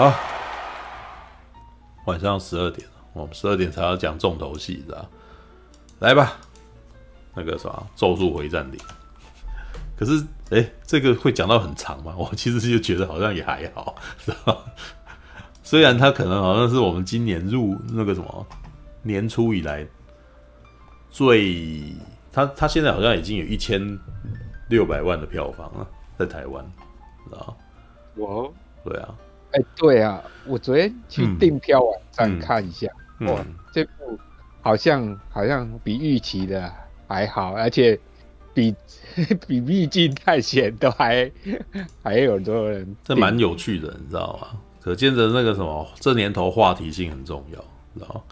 好，晚上十二点，我们十二点才要讲重头戏，知道？来吧，那个什么《咒术回战》里。可是，哎、欸，这个会讲到很长吗？我其实就觉得好像也还好，知道？虽然它可能好像是我们今年入那个什么年初以来最，它它现在好像已经有一千六百万的票房了，在台湾，知道？哇，对啊。哎、欸，对啊，我昨天去订票网站看一下，嗯、哇，这部好像好像比预期的还好，而且比 比《秘境探险》都还还有很多人，这蛮有趣的，你知道吗？可见的那个什么，这年头话题性很重要，知道吗？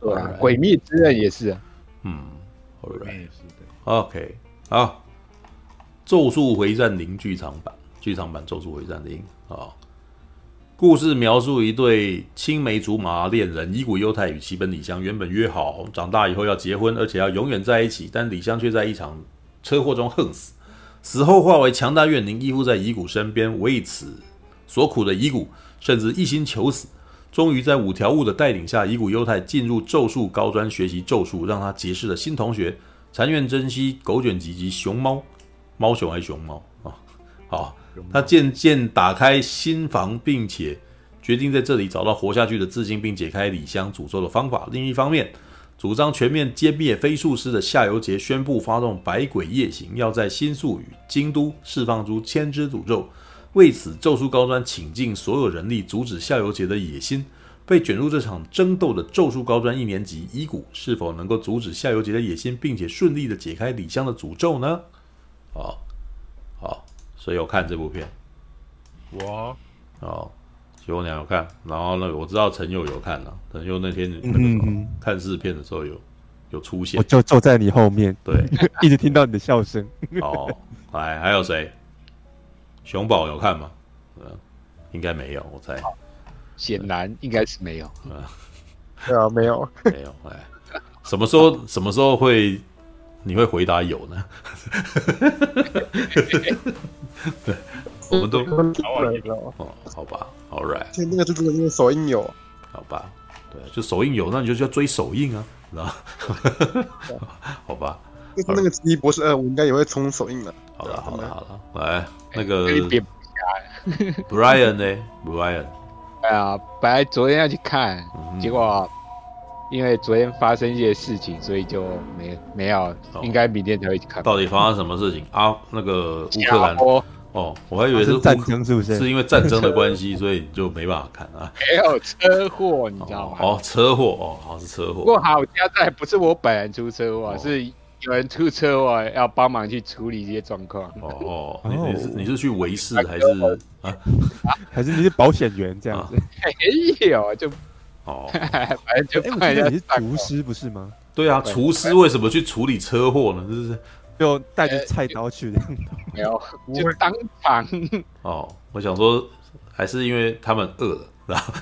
对啊，《鬼灭之刃》也是，啊嗯，好的，也是的。OK，好，《咒术回战零》剧场版，剧场版《咒术回战零》啊。故事描述一对青梅竹马恋人乙骨忧太与齐本李香原本约好长大以后要结婚，而且要永远在一起，但李香却在一场车祸中横死，死后化为强大怨灵依附在乙骨身边，为此所苦的乙骨甚至一心求死。终于在五条悟的带领下，乙骨忧太进入咒术高专学习咒术，让他结识了新同学禅院真希、狗卷棘及熊猫，猫熊还是熊猫啊？好。他渐渐打开心房，并且决定在这里找到活下去的自信，并解开李香诅咒的方法。另一方面，主张全面歼灭飞术师的夏油杰宣布发动百鬼夜行，要在新宿与京都释放出千只诅咒。为此，咒术高专倾尽所有人力阻止夏油杰的野心。被卷入这场争斗的咒术高专一年级伊骨，是否能够阻止夏油杰的野心，并且顺利的解开李香的诅咒呢？啊，所以有看这部片，我哦，徐娘有看，然后那个我知道陈佑有看了，陈佑那天那个什么看试片的时候有有出现，我就坐在你后面，对，一直听到你的笑声。哦，来，还有谁？熊宝有看吗？嗯，应该没有，我猜，显然应该是没有。嗯，对啊，没有，没有。哎，什么时候什么时候会？你会回答有呢？对，我们都哦，好吧，All right 就。那个就是因为首映有，好吧，对，就首映有，那你就要追首映啊，知道吗？好吧。就是那个奇异博士二，我应该也会冲首映的。好了，好了，好了，来那个 Brian 呢？Brian，哎呀，本来昨天要去看，结果。因为昨天发生一些事情，所以就没没有，哦、应该明天才会去看。到底发生什么事情啊？那个乌克兰哦，我还以为是战争，是不是？是因为战争的关系，所以就没办法看啊。没有车祸，你知道吗？哦，车祸哦，好像是车祸。不过好家在不是我本人出车祸，哦、是有人出车祸要帮忙去处理这些状况。哦哦，你你是你是去维士还是啊？还是你是保险员这样子？没有就。哦，反正就哎，你是厨师不是吗？对啊，厨师为什么去处理车祸呢？就是 就带着菜刀去的，没有，就当场。哦，我想说，还是因为他们饿了，然后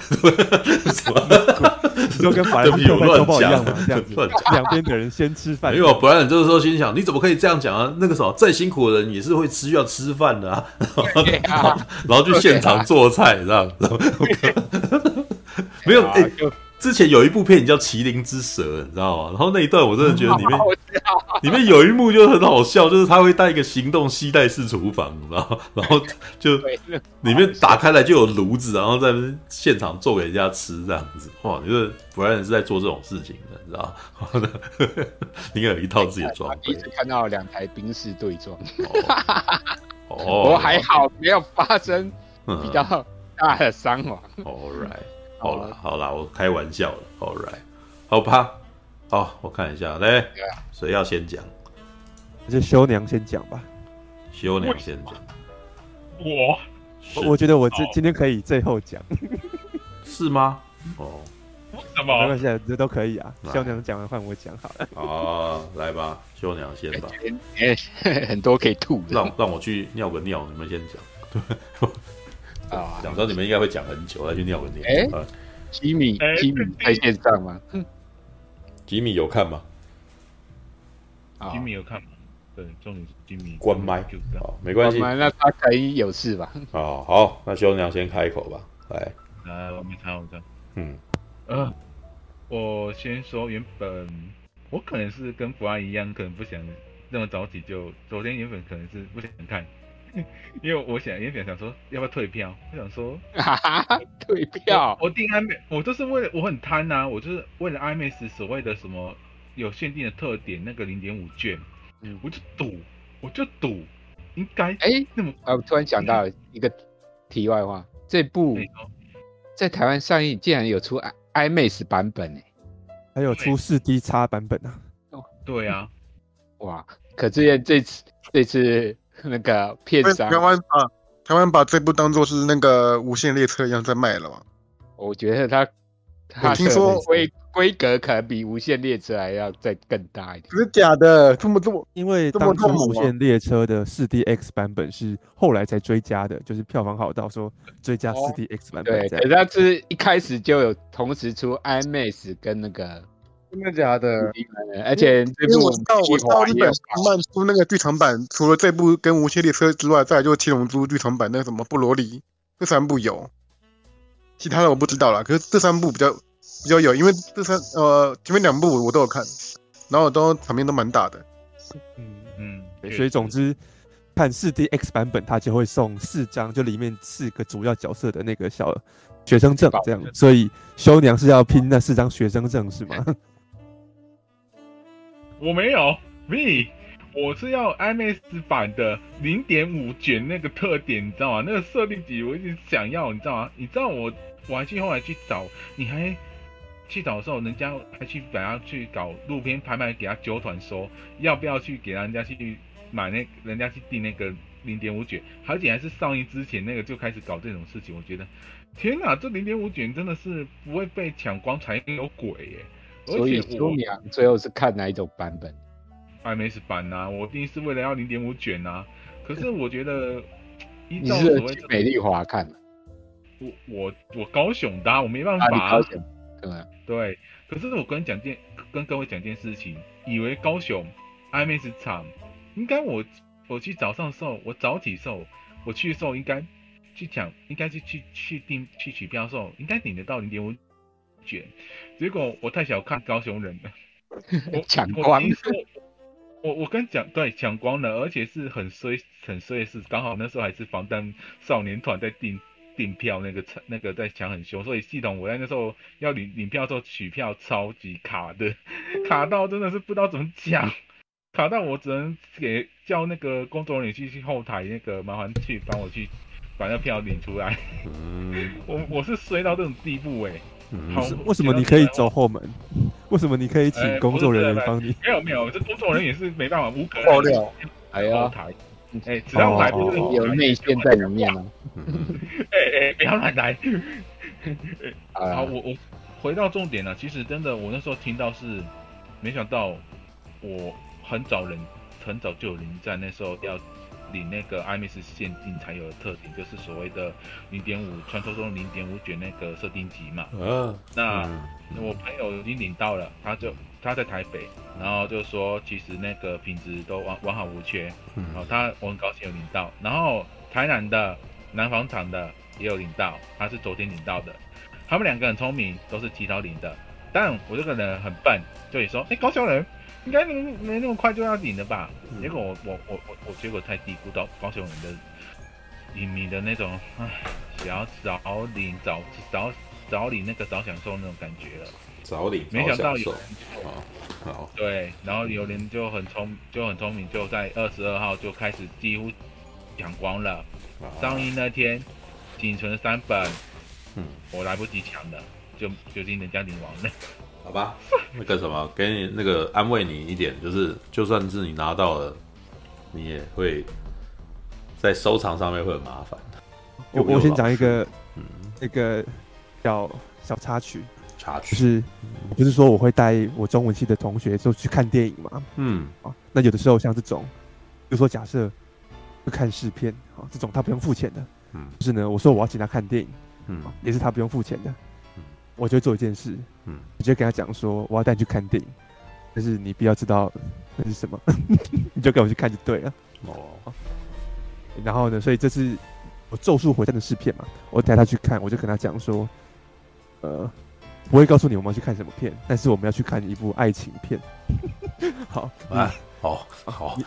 就跟法兰克福周报一样嘛，这样子，两边的人先吃饭。没有，不然这个时候心想，你怎么可以这样讲啊？那个什么，再辛苦的人也是会吃要吃饭的啊。然后去现场做菜，这样。没有，哎、欸，之前有一部片叫《麒麟之蛇》，你知道吗？然后那一段我真的觉得里面里面有一幕就很好笑，就是他会带一个行动携带式厨房，然后 然后就里面打开来就有炉子，然后在现场做给人家吃这样子。哇，就是不然是在做这种事情的，你知道吗？应该有一套自己的装备。一直看到两台宾士对撞，哦，我还好没有发生比较大的伤亡。All right。好了好了，我开玩笑了。All right，好吧，好，我看一下，来，谁要先讲？就修娘先讲吧。修娘先讲。我，我我觉得我这今天可以最后讲。是吗？哦，什么？没关系，这都可以啊。修娘讲完换我讲好了。哦，来吧，修娘先吧。很多可以吐。让让我去尿个尿，你们先讲。啊，讲到你们应该会讲很久，来去尿个尿。哎，吉米，吉米在线上吗？吉米有看吗？吉米有看吗？对，重点是吉米关麦，好，没关系。那他可以有事吧？哦，好，那修娘先开口吧，来。来，我没查，我查。嗯，呃，我先说，原本我可能是跟福安一样，可能不想那么早起就，昨天原本可能是不想看，因为我想原本想说要不要退票，我想说哈哈，退票，我订 IMAX，我就是为了我很贪呐、啊，我就是为了 IMAX 所谓的什么有限定的特点那个零点五券，嗯，我就赌，我就赌，应该哎那么，啊，我突然想到一个题外话，这部。在台湾上映，竟然有出 IMAX 版本呢，还有出四 D 叉版本啊！哦，对啊，哇！可见这次这次 那个片商台湾把台湾把这部当做是那个无限列车一样在卖了嘛？我觉得他。我听说规规格可能比无限列车还要再更大一点，是假的？这么这么？因为当初无限列车的四 DX 版本是后来才追加的，就是票房好到说追加四 DX 版本。对，可是它是一开始就有同时出 IMAX 跟那个，真的假的？而且这部我知道我到日本漫出那个剧场版，除了这部跟无限列车之外，再来就是七龙珠剧场版那个什么布罗里，这三部有。其他的我不知道了，可是这三部比较比较有，因为这三呃前面两部我都有看，然后都场面都蛮大的。嗯嗯，所以总之看四 D X 版本，它就会送四张，就里面四个主要角色的那个小学生证这样。所以修娘是要拼那四张学生证是吗？我没有，V。我是要 MS 版的零点五卷那个特点，你知道吗？那个设定集我一直想要，你知道吗？你知道我我还去后来去找，你还去找的时候，人家还去把它去搞路边拍卖，给他九团说要不要去给人家去买那人家去订那个零点五卷，而且还是上映之前那个就开始搞这种事情。我觉得天哪，这零点五卷真的是不会被抢光才有鬼耶！所以修娘最后是看哪一种版本？IMAX 版呐、啊，我一定是为了要零点五卷呐、啊。可是我觉得，你是去美丽华看的？我我我高雄的、啊，我没办法。啊、高雄对对。可是我跟你讲件，跟各位讲件事情，以为高雄 IMAX 场，应该我我去早上的时候，我早起的时候，我去的时候应该去抢，应该是去去订去取票的时候，应该领得到零点五卷。结果我太小看高雄人了，我抢光。我我跟你讲，对，抢光了，而且是很衰很衰的是，刚好那时候还是防弹少年团在订订票，那个那个在抢很凶，所以系统我在那时候要领领票的时候取票超级卡的，卡到真的是不知道怎么讲，卡到我只能给叫那个工作人员去去后台那个麻烦去帮我去把那票领出来，我我是衰到这种地步哎、欸。为什么你可以走后门？为什么你可以请工作人员帮你？没有没有，这工作人员也是没办法，无可爆料。哎呀，台，哎，只要来不是有内线在里面吗？哎哎，不要乱来。好，我我回到重点了。其实真的，我那时候听到是，没想到我很早人很早就有人在那时候要。领那个 IMAX 限定才有的特点，就是所谓的零点五传说中零点五卷那个设定集嘛。嗯，那我朋友已经领到了，他就他在台北，然后就说其实那个品质都完完好无缺。嗯，然后他我很高兴有领到，然后台南的南纺厂的也有领到，他是昨天领到的。他们两个很聪明，都是提早领的，但我这个人很笨，就也说哎、欸、高雄人。应该没没那么快就要领的吧？结果我我我我我结果太低估到高雄人的影迷的那种唉，想要早领早早早领那个早享受那种感觉了。早领，没想到有好，好对，然后有人就很聪就很聪明，就在二十二号就开始几乎抢光了。上映那天仅存三本，嗯，我来不及抢了，就就经人家领完了。好吧，那个什么，给你那个安慰你一点，就是就算是你拿到了，你也会在收藏上面会很麻烦。我我先讲一个，嗯，那个小小插曲，插曲。就是，就是说我会带我中文系的同学就去看电影嘛，嗯，啊，那有的时候像这种，比如说假设就看试片，啊，这种他不用付钱的，嗯，就是呢，我说我要请他看电影，嗯，也是他不用付钱的。我就做一件事，嗯，我就跟他讲说，我要带你去看电影，但是你必要知道那是什么，你就跟我去看就对了。哦，然后呢，所以这次我《咒术回战》的试片嘛，我带他去看，我就跟他讲说，呃，不会告诉你我们要去看什么片，但是我们要去看一部爱情片。好啊，好好，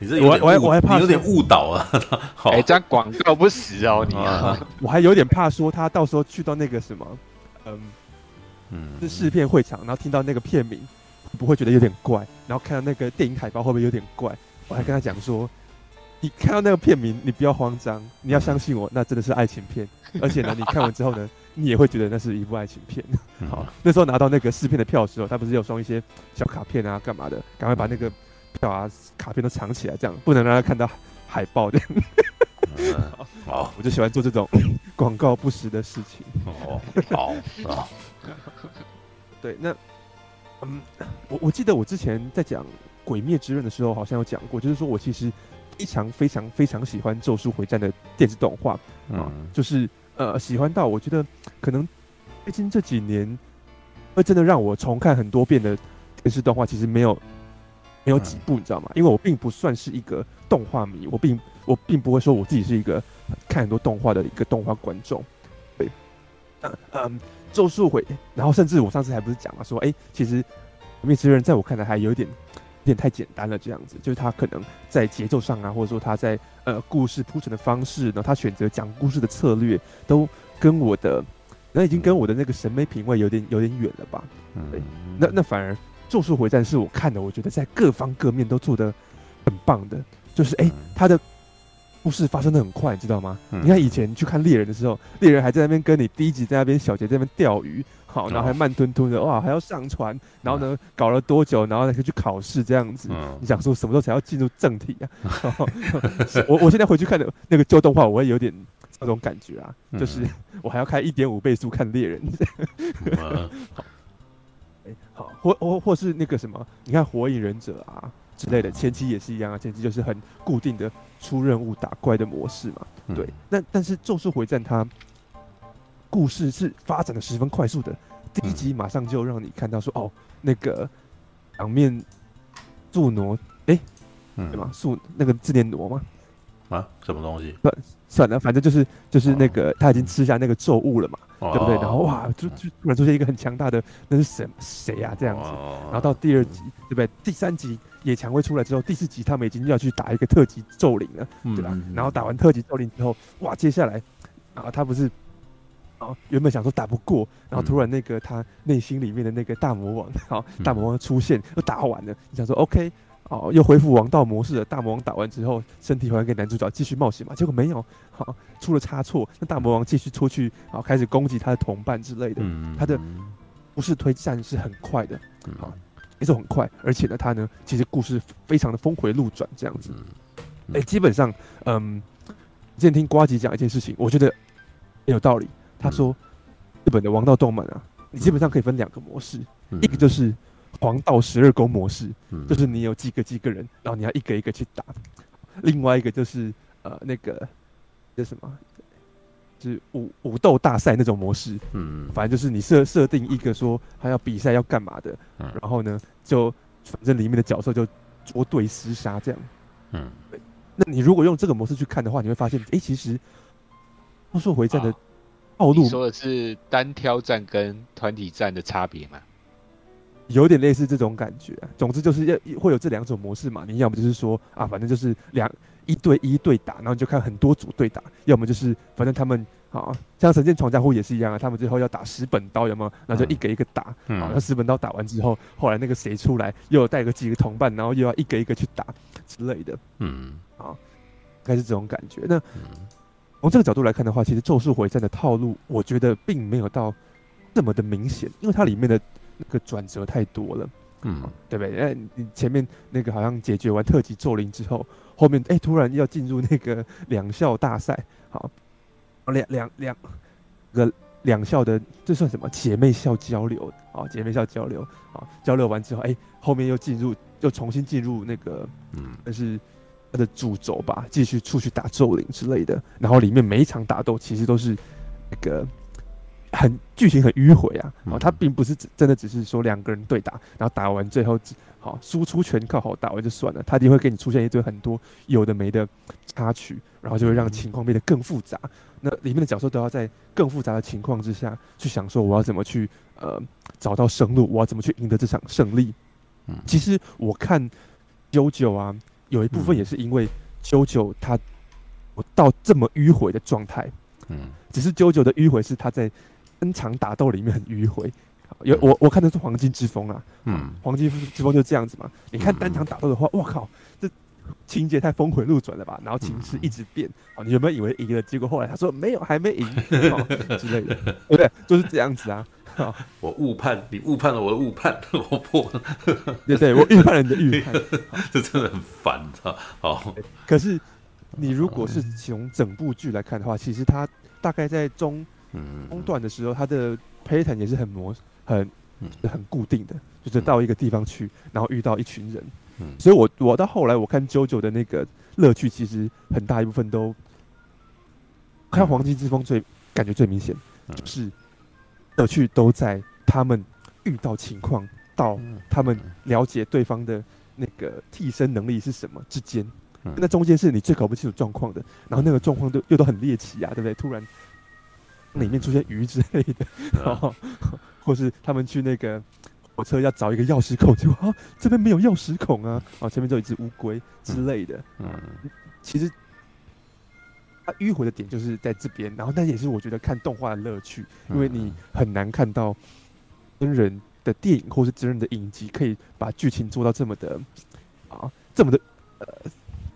你这有点，我我还怕有点误导啊。好，哎，这样广告不实哦，你啊，我还有点怕说他到时候去到那个什么，嗯嗯，是试片会场，然后听到那个片名，不会觉得有点怪，然后看到那个电影海报会不会有点怪？我还跟他讲说。你看到那个片名，你不要慌张，你要相信我，那真的是爱情片。而且呢，你看完之后呢，你也会觉得那是一部爱情片。好，那时候拿到那个试片的票的时候，他不是有送一些小卡片啊，干嘛的？赶快把那个票啊、卡片都藏起来，这样不能让他看到海报的。好，我就喜欢做这种 广告不实的事情。哦，好啊。对，那嗯，我我记得我之前在讲《鬼灭之刃》的时候，好像有讲过，就是说我其实。非常非常非常喜欢《咒术回战》的电视动画啊，嗯、就是呃喜欢到我觉得可能最近这几年会真的让我重看很多遍的电视动画，其实没有没有几部，你知道吗？因为我并不算是一个动画迷，我并我并不会说我自己是一个看很多动画的一个动画观众。对，嗯嗯，咒术回，然后甚至我上次还不是讲了说，哎、欸，其实《鬼灭之刃》在我看来还有点。有点太简单了，这样子就是他可能在节奏上啊，或者说他在呃故事铺陈的方式然后，他选择讲故事的策略，都跟我的那已经跟我的那个审美品味有点有点远了吧？对，那那反而《咒术回战》是我看的，我觉得在各方各面都做得很棒的，就是哎、欸，他的。故事发生的很快，你知道吗？嗯、你看以前去看猎人的时候，猎人还在那边跟你第一集在那边，小杰在那边钓鱼，好，然后还慢吞吞的，哇，还要上船，然后呢，搞了多久，然后再去考试这样子。嗯、你想说什么时候才要进入正题啊？我我现在回去看的那个旧动画，我会有点那种感觉啊，嗯、就是 我还要开一点五倍速看猎人。好，或或或是那个什么，你看火影忍者啊。之类的，前期也是一样啊，前期就是很固定的出任务打怪的模式嘛。嗯、对，那但是《咒术回战》它故事是发展的十分快速的，第一集马上就让你看到说，哦，那个两面柱挪，哎、欸，嗯、对吗？树那个字念挪吗？啊，什么东西？算算了，反正就是就是那个、哦、他已经吃下那个咒物了嘛，哦、对不对？然后哇，就就突然出现一个很强大的，那是谁谁呀？这样子，哦、然后到第二集，嗯、对不对？第三集。野蔷薇出来之后，第四集他们已经要去打一个特级咒灵了，对吧？然后打完特级咒灵之后，哇，接下来啊，他不是啊，原本想说打不过，然后突然那个他内心里面的那个大魔王，好，大魔王出现，又打完了。你想说 OK，哦，又恢复王道模式了。大魔王打完之后，身体还给男主角继续冒险嘛？结果没有，好，出了差错。那大魔王继续出去，好，开始攻击他的同伴之类的。他的不是推战是很快的，好。节奏很快，而且呢，他呢，其实故事非常的峰回路转，这样子。哎、欸，基本上，嗯，之前听瓜吉讲一件事情，我觉得很有道理。他说，日本的王道动漫啊，你基本上可以分两个模式，一个就是黄道十二宫模式，就是你有几个几个人，然后你要一个一个去打；另外一个就是呃，那个叫什么？就是武武斗大赛那种模式，嗯，反正就是你设设定一个说他要比赛要干嘛的，嗯，然后呢，就反正里面的角色就捉对厮杀这样，嗯，对。那你如果用这个模式去看的话，你会发现，哎、欸，其实不说回战的套路，你说的是单挑战跟团体战的差别吗？有点类似这种感觉。总之就是要会有这两种模式嘛。你要么就是说啊，反正就是两。一对一对打，然后你就看很多组对打，要么就是反正他们啊，像神剑闯江湖也是一样啊，他们最后要打十本刀，有没有？然后就一个一个打，嗯、啊，那十本刀打完之后，后来那个谁出来，又有带个几个同伴，然后又要一个一个去打之类的，嗯，啊，应该是这种感觉。那从这个角度来看的话，其实咒术回战的套路，我觉得并没有到这么的明显，因为它里面的那个转折太多了。嗯，对不对？哎，你前面那个好像解决完特级咒灵之后，后面哎突然要进入那个两校大赛，好，两两两个两校的这算什么姐妹校交流？啊，姐妹校交流，啊，交流完之后，哎，后面又进入又重新进入那个，嗯，那是他的主轴吧，继续出去打咒灵之类的。然后里面每一场打斗其实都是那个很剧情很迂回啊，哦，他并不是真的只是说两个人对打，然后打完最后好输出全靠好打完就算了，他一定会给你出现一堆很多有的没的插曲，然后就会让情况变得更复杂。那里面的角色都要在更复杂的情况之下去想说我要怎么去呃找到生路，我要怎么去赢得这场胜利。嗯其实我看九九啊，有一部分也是因为九九他我到这么迂回的状态，嗯，只是九九的迂回是他在。单场打斗里面很迂回，有我我看的是黄金之风啊，嗯，黄金之风就这样子嘛。你看单场打斗的话，我靠，这情节太峰回路转了吧？然后情势一直变，哦，你有没有以为赢了？结果后来他说没有，还没赢，哦，之类的，对 不对？就是这样子啊。我误判，你误判了我的误判，我破，对对，我预判了你的预判，这真的很烦，好，可是你如果是从整部剧来看的话，其实他大概在中。中段的时候，它的 pattern 也是很模很很固定的，就是到一个地方去，然后遇到一群人。嗯。所以我我到后来我看 JoJo 的那个乐趣，其实很大一部分都看黄金之风最感觉最明显，就是乐趣都在他们遇到情况到他们了解对方的那个替身能力是什么之间，那中间是你最搞不清楚状况的，然后那个状况都又都很猎奇啊，对不对？突然。里面出现鱼之类的，然后或是他们去那个火车要找一个钥匙孔，就啊这边没有钥匙孔啊，啊前面就有一只乌龟之类的。嗯，其实它迂回的点就是在这边，然后但也是我觉得看动画的乐趣，因为你很难看到真人的电影或是真人的影集可以把剧情做到这么的啊这么的呃。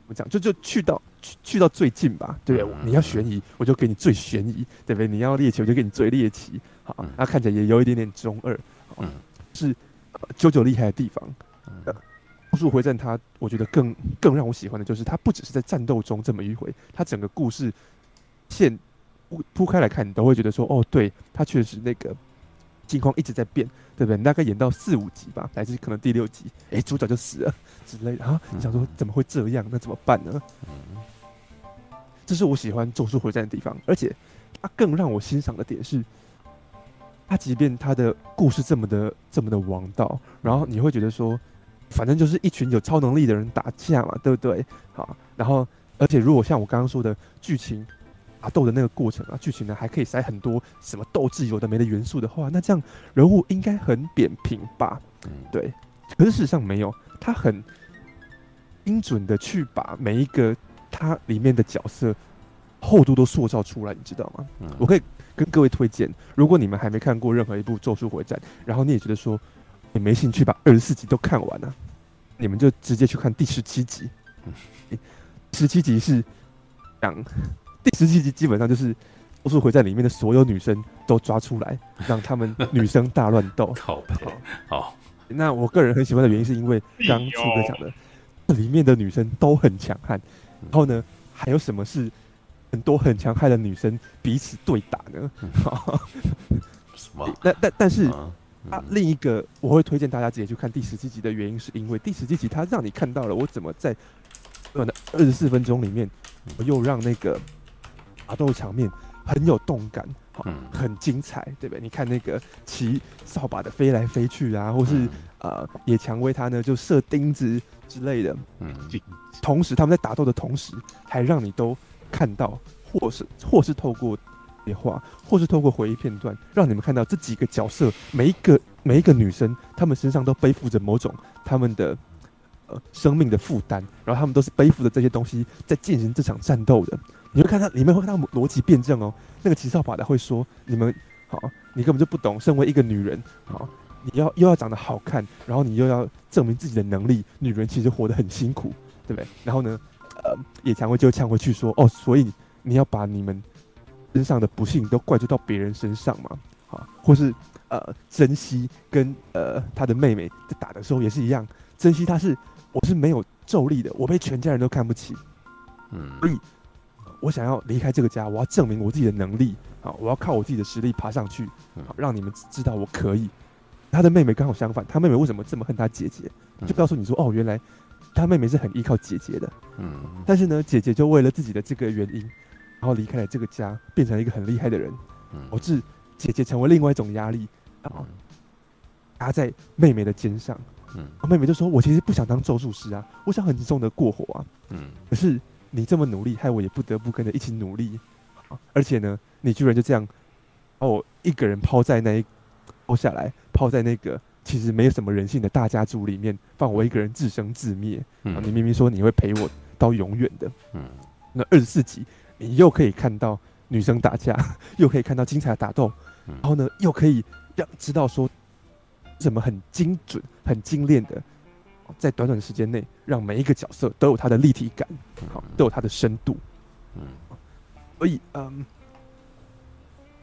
我讲就就去到去去到最近吧，对不对？你要悬疑，我就给你最悬疑，对不对？你要猎奇，我就给你最猎奇。好，那看起来也有一点点中二，嗯，是 JoJo 厉害的地方。呃，咒术回战它，我觉得更更让我喜欢的就是它不只是在战斗中这么迂回，它整个故事线铺铺开来看，你都会觉得说，哦，对，它确实那个。情况一直在变，对不对？你大概演到四五集吧，乃至可能第六集，哎，主角就死了之类的啊！你想说怎么会这样？那怎么办呢？这是我喜欢《咒术回战》的地方，而且它更让我欣赏的点是，它即便它的故事这么的这么的王道，然后你会觉得说，反正就是一群有超能力的人打架嘛，对不对？好，然后而且如果像我刚刚说的剧情。打斗的那个过程啊，剧情呢还可以塞很多什么斗志有的没的元素的话，那这样人物应该很扁平吧？嗯，对。可是事实上没有，他很精准的去把每一个他里面的角色厚度都塑造出来，你知道吗？嗯，我可以跟各位推荐，如果你们还没看过任何一部《咒术回战》，然后你也觉得说你没兴趣把二十四集都看完呢，啊，你们就直接去看第十七集。十七集是讲。第十七集基本上就是《咒术回战》里面的所有女生都抓出来，让他们女生大乱斗。好，好。那我个人很喜欢的原因是因为刚刚初哥讲的，这里面的女生都很强悍。然后呢，还有什么是很多很强悍的女生彼此对打呢？什么？但但但是啊，另一个我会推荐大家直接去看第十七集的原因，是因为第十七集它让你看到了我怎么在短的二十四分钟里面，我又让那个。打斗场面很有动感，好，很精彩，对不对？你看那个骑扫把的飞来飞去啊，或是呃野蔷薇他呢就射钉子之类的，嗯，同时他们在打斗的同时，还让你都看到，或是或是透过电话，或是透过回忆片段，让你们看到这几个角色每一个每一个女生，她们身上都背负着某种她们的呃生命的负担，然后她们都是背负着这些东西在进行这场战斗的。你会看到里面会看到逻辑辩证哦，那个骑扫把的会说：“你们好，你根本就不懂，身为一个女人，好，你要又要长得好看，然后你又要证明自己的能力，女人其实活得很辛苦，对不对？然后呢，呃，野蔷薇就呛回去说：哦，所以你要把你们身上的不幸都怪罪到别人身上嘛？好，或是呃，珍惜跟呃他的妹妹在打的时候也是一样，珍惜她是我是没有咒力的，我被全家人都看不起，嗯，所以。”我想要离开这个家，我要证明我自己的能力好！我要靠我自己的实力爬上去，好让你们知道我可以。他的妹妹刚好相反，他妹妹为什么这么恨他姐姐？就告诉你说，哦，原来他妹妹是很依靠姐姐的。嗯。但是呢，姐姐就为了自己的这个原因，然后离开了这个家，变成了一个很厉害的人。导致姐姐成为另外一种压力然后，压在妹妹的肩上。嗯，妹妹就说：“我其实不想当咒术师啊，我想很轻松的过活啊。嗯，可是你这么努力，害我也不得不跟着一起努力啊。而且呢，你居然就这样把我一个人抛在那一抛下来，抛在那个其实没有什么人性的大家族里面，放我一个人自生自灭。嗯，你明明说你会陪我到永远的。嗯，那二十四集你又可以看到女生打架，又可以看到精彩的打斗，然后呢，又可以让知道说。”什么很精准、很精炼的，在短短的时间内，让每一个角色都有它的立体感，好，都有它的深度。嗯，所以，嗯，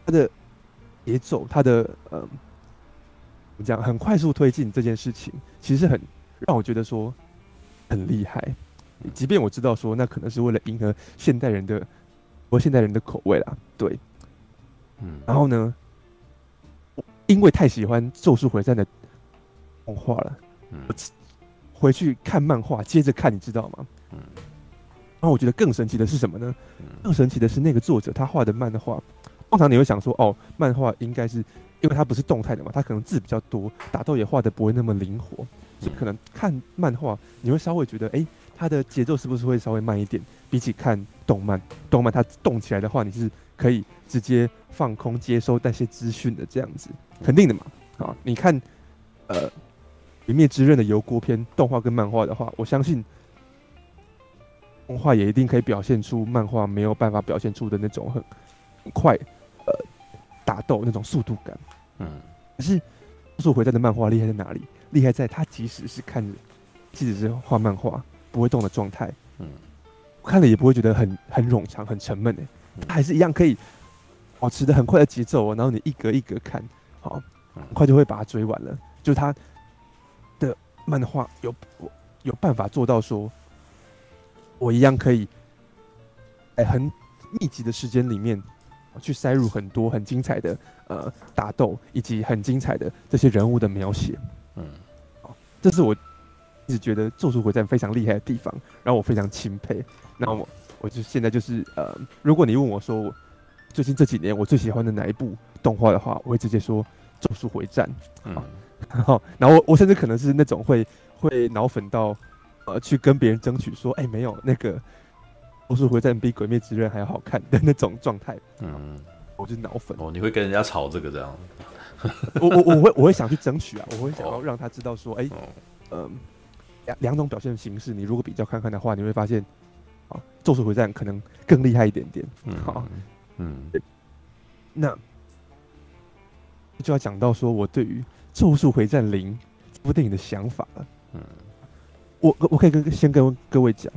它的节奏，它的嗯，怎么讲，很快速推进这件事情，其实很让我觉得说很厉害。即便我知道说那可能是为了迎合现代人的，或现代人的口味啦，对，嗯，然后呢？因为太喜欢《咒术回战》的动画了，我回去看漫画，接着看，你知道吗？然后我觉得更神奇的是什么呢？更神奇的是那个作者他画的漫画，通常你会想说，哦，漫画应该是因为它不是动态的嘛，它可能字比较多，打斗也画的不会那么灵活，所以可能看漫画你会稍微觉得，哎，它的节奏是不是会稍微慢一点？比起看动漫，动漫它动起来的话，你是可以直接放空接收那些资讯的这样子。肯定的嘛，啊，你看，呃，《鬼灭之刃》的油锅篇动画跟漫画的话，我相信动画也一定可以表现出漫画没有办法表现出的那种很很快，呃，打斗那种速度感。嗯，可是《咒术回战》的漫画厉害在哪里？厉害在它即使是看着，即使是画漫画不会动的状态，嗯，看了也不会觉得很很冗长、很沉闷诶，它还是一样可以保持的很快的节奏哦，然后你一格一格看。好，很快就会把它追完了。就是他的漫画有有办法做到说，我一样可以在很密集的时间里面去塞入很多很精彩的呃打斗，以及很精彩的这些人物的描写。嗯，好，这是我一直觉得《咒术回战》非常厉害的地方，然后我非常钦佩。那我我就现在就是呃，如果你问我说最近这几年我最喜欢的哪一部？动画的话，我会直接说《咒术回战》。嗯，然后，然后我我甚至可能是那种会会脑粉到，呃，去跟别人争取说，哎、欸，没有那个《咒术回战》比《鬼灭之刃》还要好看的那种状态。嗯，我就是脑粉。哦，你会跟人家吵这个这样？我我我会我会想去争取啊，我会想要让他知道说，哎、欸，嗯、呃，两两种表现形式，你如果比较看看的话，你会发现，啊，《咒术回战》可能更厉害一点点。嗯，好，嗯，那。就要讲到说我对于《咒术回战零》这部电影的想法了。嗯，我我可以跟先跟各位讲，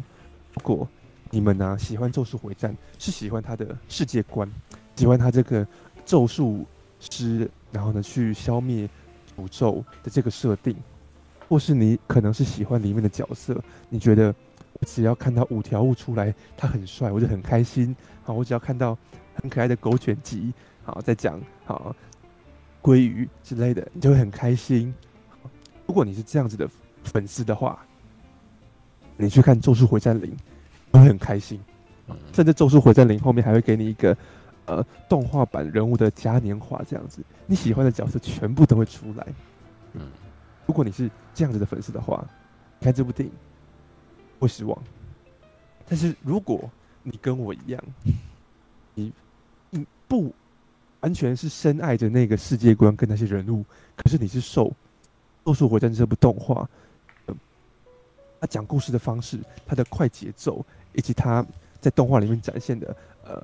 如果你们呢、啊、喜欢《咒术回战》，是喜欢他的世界观，喜欢他这个咒术师，然后呢去消灭诅咒的这个设定，或是你可能是喜欢里面的角色，你觉得我只要看到五条悟出来，他很帅，我就很开心。好，我只要看到很可爱的狗犬吉，好，再讲好。鲑鱼之类的，你就会很开心。如果你是这样子的粉丝的话，你去看《咒术回战零》，会很开心。甚至《咒术回战零》后面还会给你一个呃动画版人物的嘉年华，这样子，你喜欢的角色全部都会出来。嗯，如果你是这样子的粉丝的话，看这部电影会失望。但是如果你跟我一样，你你不。完全是深爱着那个世界观跟那些人物，可是你是受《咒术回战》这部动画，嗯，他讲故事的方式，他的快节奏，以及他在动画里面展现的呃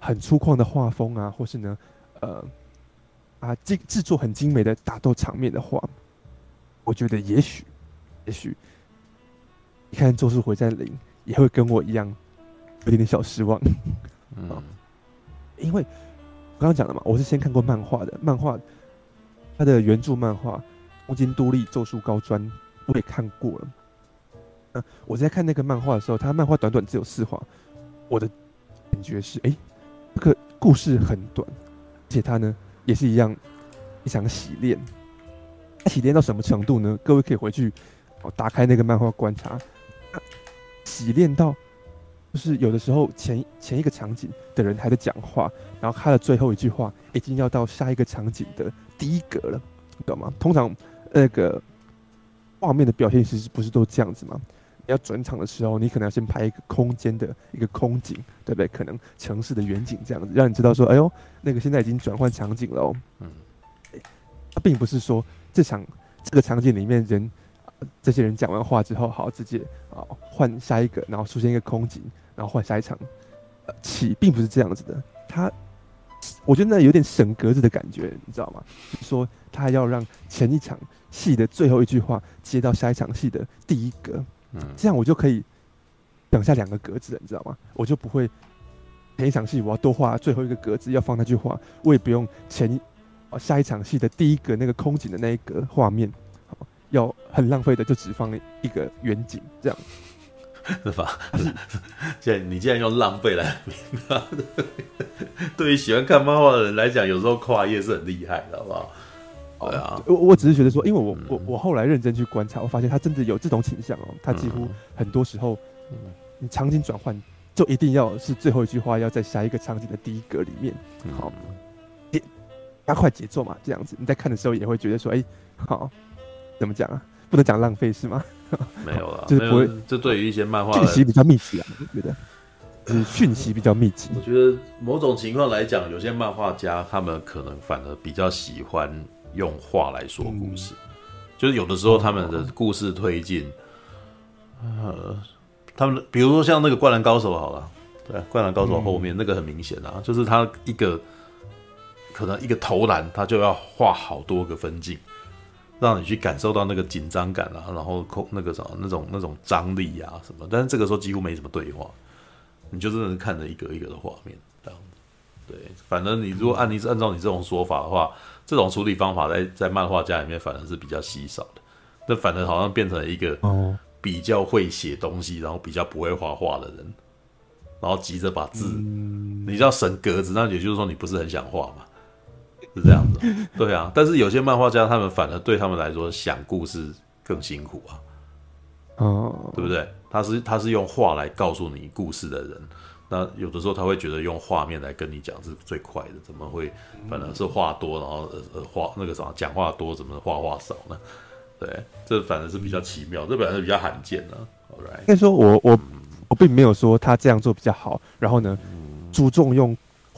很粗犷的画风啊，或是呢呃啊制制作很精美的打斗场面的话，我觉得也许也许你看《咒术回战零》也会跟我一样有点点小失望，嗯，因为。刚刚讲了嘛，我是先看过漫画的，漫画它的原著漫画《东京都立咒术高专》我也看过了。嗯，我在看那个漫画的时候，它漫画短短只有四话，我的感觉是，哎，这个故事很短，而且它呢也是一样一场洗练。它洗练到什么程度呢？各位可以回去哦，打开那个漫画观察，洗练到就是有的时候前前一个场景的人还在讲话，然后他的最后一句话已经要到下一个场景的第一格了，你懂吗？通常那个画面的表现其实不是都这样子吗？要转场的时候，你可能要先拍一个空间的一个空景，对不对？可能城市的远景这样子，让你知道说，哎呦，那个现在已经转换场景了哦。嗯，它并不是说这场这个场景里面人这些人讲完话之后，好直接啊换下一个，然后出现一个空景，然后换下一场呃，起，并不是这样子的。他我觉得那有点省格子的感觉，你知道吗？就是说他要让前一场戏的最后一句话接到下一场戏的第一格。这样我就可以等下两个格子了，你知道吗？我就不会前一场戏我要多画最后一个格子要放那句话，我也不用前一下一场戏的第一个那个空景的那一格画面，要很浪费的就只放一个远景，这样是吧？现在你既然用浪费来，对于喜欢看漫画的人来讲，有时候跨页是很厉害的，好不好？对啊，我我只是觉得说，因为我我我后来认真去观察，我发现他真的有这种倾向哦。他几乎很多时候，你场景转换就一定要是最后一句话要在下一个场景的第一格里面，好，加加快节奏嘛，这样子你在看的时候也会觉得说，哎，好，怎么讲啊？不能讲浪费是吗？没有了，就是不会。这对于一些漫画讯息比较密集啊，我觉得，就是讯息比较密集。我觉得某种情况来讲，有些漫画家他们可能反而比较喜欢。用话来说故事，嗯、就是有的时候他们的故事推进，哦、呃，他们比如说像那个《灌篮高手》好了，对，《灌篮高手》后面、嗯、那个很明显啊，就是他一个可能一个投篮，他就要画好多个分镜，让你去感受到那个紧张感啊，然后空那个什么那种那种张力啊什么，但是这个时候几乎没什么对话，你就真的是看着一个一个的画面这样子。对，反正你如果按你按照你这种说法的话。这种处理方法在在漫画家里面反而是比较稀少的，那反而好像变成了一个比较会写东西，然后比较不会画画的人，然后急着把字，你知道省格子，那也就是说你不是很想画嘛，是这样子，对啊。但是有些漫画家他们反而对他们来说想故事更辛苦啊，哦，对不对？他是他是用画来告诉你故事的人。那有的时候他会觉得用画面来跟你讲是最快的，怎么会反而是话多，然后呃呃话那个什么讲话多，怎么话话少呢？对，这反而是比较奇妙，这本来是比较罕见的。应该说我我我并没有说他这样做比较好，然后呢，注重用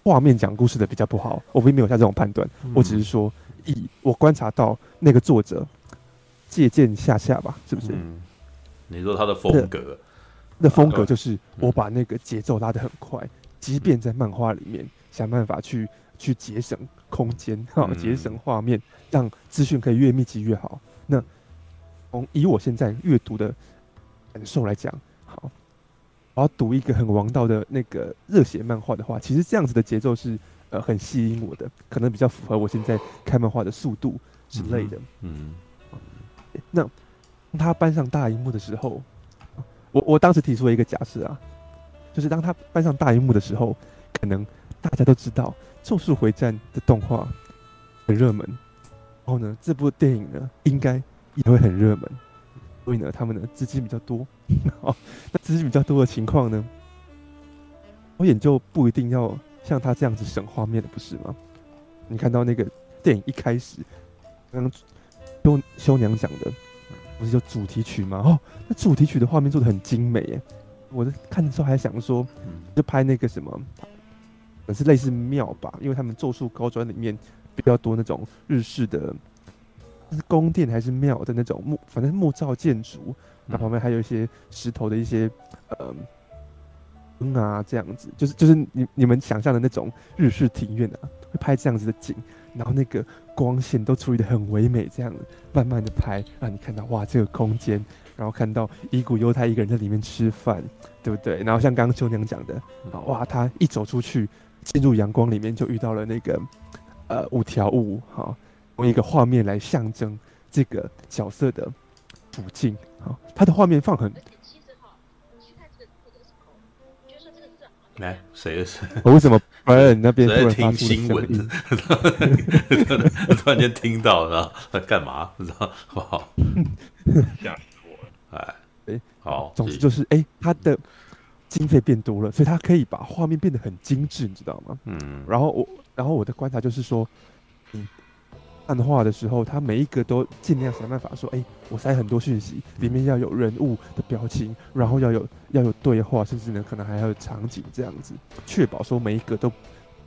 画面讲故事的比较不好，我并没有下这种判断，我只是说以我观察到那个作者借鉴下下吧，是不是？嗯，你说他的风格。那风格就是我把那个节奏拉得很快，即便在漫画里面想办法去去节省空间哈，节省画面，让资讯可以越密集越好。那从以我现在阅读的感受来讲，好，我要读一个很王道的那个热血漫画的话，其实这样子的节奏是呃很吸引我的，可能比较符合我现在看漫画的速度之类的。嗯，那当他搬上大荧幕的时候。我我当时提出了一个假设啊，就是当他搬上大荧幕的时候，可能大家都知道《咒术回战》的动画很热门，然后呢，这部电影呢应该也会很热门，所以呢，他们的资金比较多，哦，那资金比较多的情况呢，导演就不一定要像他这样子省画面的，不是吗？你看到那个电影一开始，刚刚修修娘讲的。不是就主题曲吗？哦，那主题曲的画面做的很精美耶！我在看的时候还想说，就拍那个什么，可是类似庙吧，因为他们咒术高专里面比较多那种日式的，是宫殿还是庙的那种木，反正木造建筑，那旁边还有一些石头的一些，呃，嗯啊这样子，就是就是你你们想象的那种日式庭院啊，会拍这样子的景。然后那个光线都处理的很唯美，这样慢慢的拍，让你看到哇这个空间，然后看到乙骨犹太一个人在里面吃饭，对不对？然后像刚刚秋娘讲的，啊哇他一走出去进入阳光里面就遇到了那个呃五条悟，哈，用一个画面来象征这个角色的处境，好，他的画面放很。来，谁是？我为什么不在那边突然听新闻？突然间听到，然后在干嘛？不知道，不好，吓死我了！哎，哎，好，总之就是，哎，他的经费变多了，所以他可以把画面变得很精致，你知道吗？嗯。然后我，然后我的观察就是说，嗯，漫画的时候，他每一个都尽量想办法说，哎，我塞很多讯息，里面要有人物的表情，然后要有要有对话，甚至呢，可能还要有场景这样子，确保说每一个都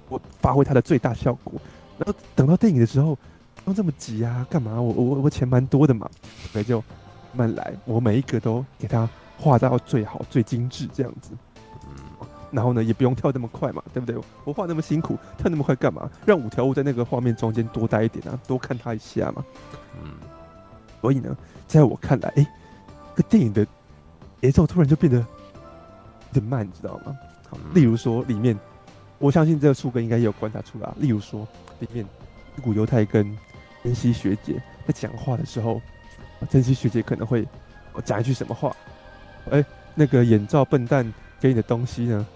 我发挥它的最大效果。然后等到电影的时候，不用这么急啊，干嘛？我我我钱蛮多的嘛，所以就慢来，我每一个都给他。画到最好最精致这样子，嗯，然后呢也不用跳那么快嘛，对不对？我画那么辛苦，跳那么快干嘛？让五条悟在那个画面中间多待一点啊，多看他一下嘛，嗯。所以呢，在我看来，哎，这个电影的节奏突然就变得有点慢，你知道吗？好，例如说里面，我相信这个树根应该也有观察出来。例如说里面，一股犹太跟珍惜学姐在讲话的时候，珍惜学姐可能会讲一句什么话？哎、欸，那个眼罩笨蛋给你的东西呢？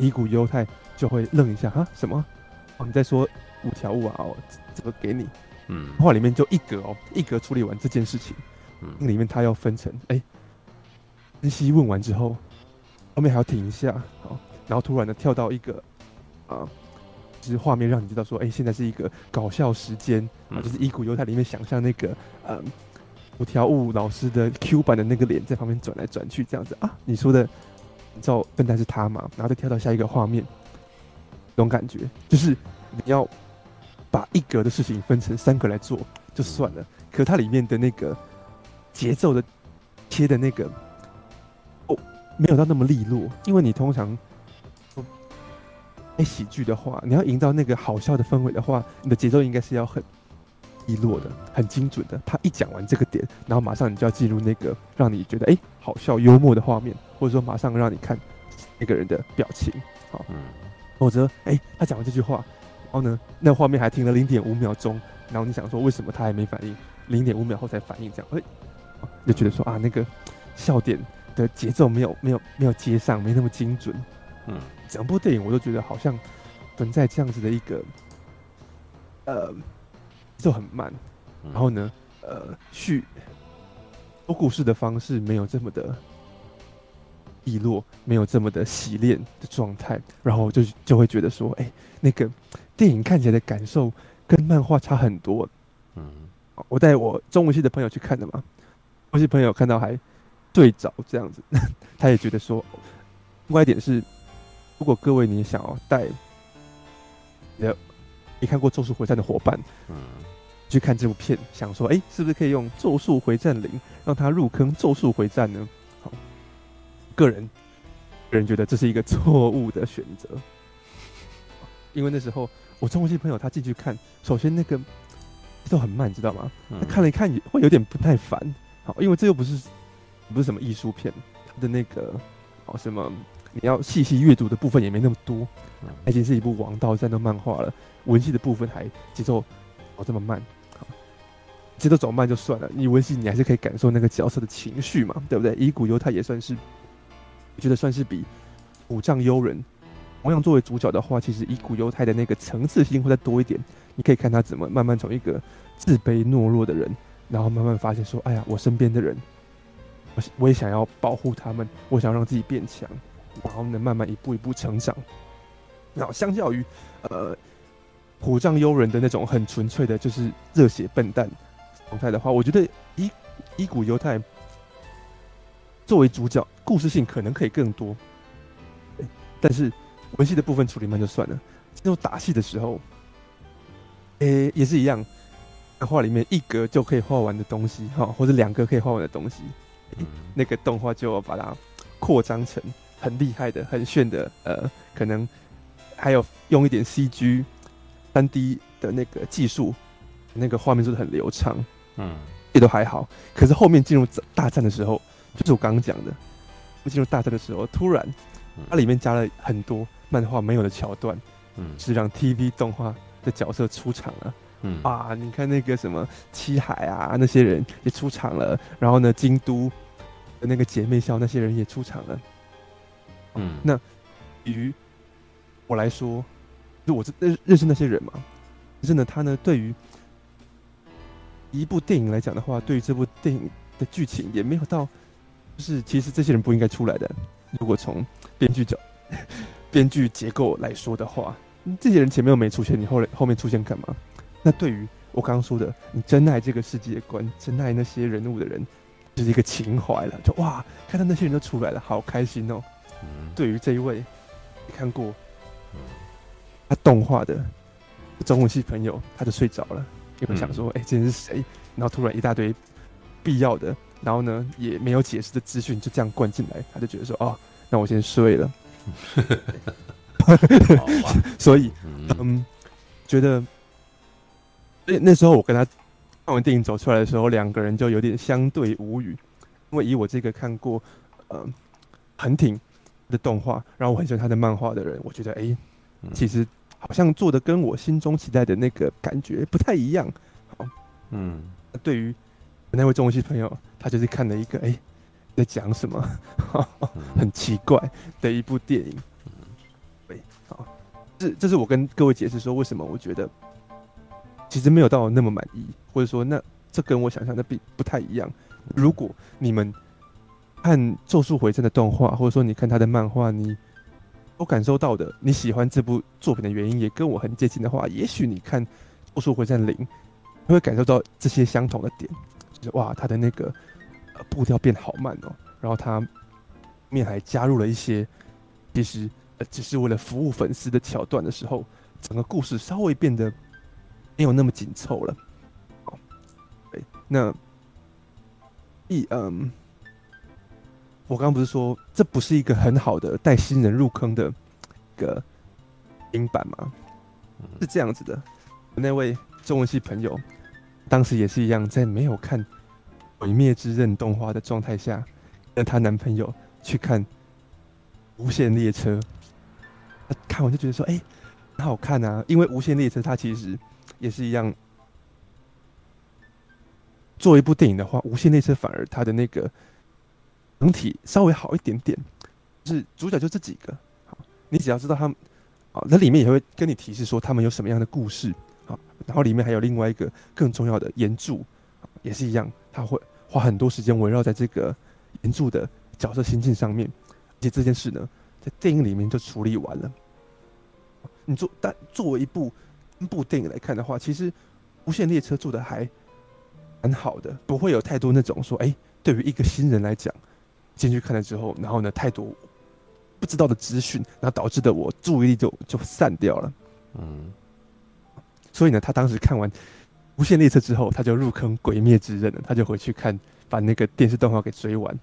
伊谷优太就会愣一下，哈，什么？哦，你在说五条悟啊？哦，怎么给你。嗯，话里面就一格哦，一格处理完这件事情。嗯，里面他要分成，哎、欸，日西问完之后，后面还要停一下，好，然后突然的跳到一个啊，就是画面让你知道说，哎、欸，现在是一个搞笑时间啊，就是伊古犹太里面想象那个，嗯。五条悟老师的 Q 版的那个脸在旁边转来转去，这样子啊？你说的，你知道笨蛋是他吗？然后再跳到下一个画面，这种感觉就是你要把一格的事情分成三格来做就算了，可它里面的那个节奏的切的那个哦，没有到那么利落，因为你通常哎喜剧的话，你要营造那个好笑的氛围的话，你的节奏应该是要很。利落的，很精准的。他一讲完这个点，然后马上你就要进入那个让你觉得哎、好笑幽默的画面，或者说马上让你看那个人的表情，好，否则哎他讲完这句话，然后呢那画面还停了零点五秒钟，然后你想说为什么他还没反应？零点五秒后才反应，这样哎、欸，就觉得说啊那个笑点的节奏没有没有没有接上，没那么精准，嗯，整部电影我都觉得好像存在这样子的一个呃。就很慢，然后呢，呃，叙说故事的方式没有这么的利落，没有这么的洗练的状态，然后就就会觉得说，哎，那个电影看起来的感受跟漫画差很多。嗯，我带我中文系的朋友去看的嘛，中文系朋友看到还对照这样子，他也觉得说，另外一点是，如果各位你想要带，也没看过《咒术回战》的伙伴，嗯。去看这部片，想说，哎、欸，是不是可以用《咒术回战零》让他入坑《咒术回战》呢？好，个人个人觉得这是一个错误的选择，因为那时候我中国系朋友他进去看，首先那个都很慢，你知道吗？他看了一看也会有点不耐烦。好，因为这又不是不是什么艺术片，他的那个好什么你要细细阅读的部分也没那么多，已经是一部王道战斗漫画了，文戏的部分还节奏哦这么慢。节奏走慢就算了，你文戏你还是可以感受那个角色的情绪嘛，对不对？伊谷优太也算是，我觉得算是比五藏悠仁同样作为主角的话，其实伊谷优太的那个层次性会再多一点。你可以看他怎么慢慢从一个自卑懦弱的人，然后慢慢发现说，哎呀，我身边的人，我我也想要保护他们，我想让自己变强，然后能，慢慢一步一步成长。然后相较于呃五藏悠仁的那种很纯粹的，就是热血笨蛋。状态的话，我觉得伊伊古犹太作为主角，故事性可能可以更多，但是文戏的部分处理慢就算了。进入打戏的时候，诶、欸，也是一样，漫画里面一格就可以画完的东西，哈，或者两格可以画完的东西，欸、那个动画就要把它扩张成很厉害的、很炫的，呃，可能还有用一点 CG、三 D 的那个技术，那个画面做的很流畅。嗯，也都还好，可是后面进入大战的时候，就是我刚刚讲的，进入大战的时候，突然它里面加了很多漫画没有的桥段，嗯，是让 TV 动画的角色出场了，嗯。啊，你看那个什么七海啊，那些人也出场了，然后呢，京都的那个姐妹校那些人也出场了，嗯，那于我来说，就我认认识那些人嘛，可是呢，他呢对于。一部电影来讲的话，对于这部电影的剧情也没有到，就是其实这些人不应该出来的，如果从编剧角、编剧结构来说的话，这些人前面又没出现，你后来后面出现干嘛？那对于我刚刚说的，你真爱这个世界观，真爱那些人物的人，就是一个情怀了。就哇，看到那些人都出来了，好开心哦。嗯、对于这一位，你看过他动画的中文系朋友，他就睡着了，因为想说，哎、嗯，这人是谁？然后突然一大堆必要的，然后呢也没有解释的资讯就这样灌进来，他就觉得说，哦，那我先睡了。所以，嗯，觉得。那那时候我跟他看完电影走出来的时候，两个人就有点相对无语，因为以我这个看过呃横挺的动画，然后我很喜欢他的漫画的人，我觉得哎、欸，其实好像做的跟我心中期待的那个感觉不太一样。好，嗯，对于那位中文系朋友，他就是看了一个哎、欸、在讲什么 很奇怪的一部电影。对，好，这这是我跟各位解释说为什么我觉得。其实没有到那么满意，或者说那这跟我想象的不不太一样。如果你们看《咒术回战》的动画，或者说你看他的漫画，你我感受到的你喜欢这部作品的原因也跟我很接近的话，也许你看《咒术回战零》，你会感受到这些相同的点，就是哇，他的那个呃步调变好慢哦，然后他面还加入了一些其实呃只是为了服务粉丝的桥段的时候，整个故事稍微变得。没有那么紧凑了，好，那一嗯，我刚刚不是说这不是一个很好的带新人入坑的一个英版吗？是这样子的，那位中文系朋友当时也是一样，在没有看《毁灭之刃》动画的状态下，跟她男朋友去看《无限列车》，看完就觉得说，哎，很好看啊，因为《无限列车》它其实。也是一样，做一部电影的话，《无限列车》反而它的那个整体稍微好一点点，是主角就这几个，好，你只要知道他们，好，那里面也会跟你提示说他们有什么样的故事，好，然后里面还有另外一个更重要的原著，也是一样，他会花很多时间围绕在这个原著的角色心境上面，而且这件事呢，在电影里面就处理完了。你做但作为一部一。部电影来看的话，其实《无限列车》做的还蛮好的，不会有太多那种说，哎、对于一个新人来讲，进去看了之后，然后呢，太多不知道的资讯，然后导致的我注意力就就散掉了。嗯，所以呢，他当时看完《无限列车》之后，他就入坑《鬼灭之刃》了，他就回去看，把那个电视动画给追完。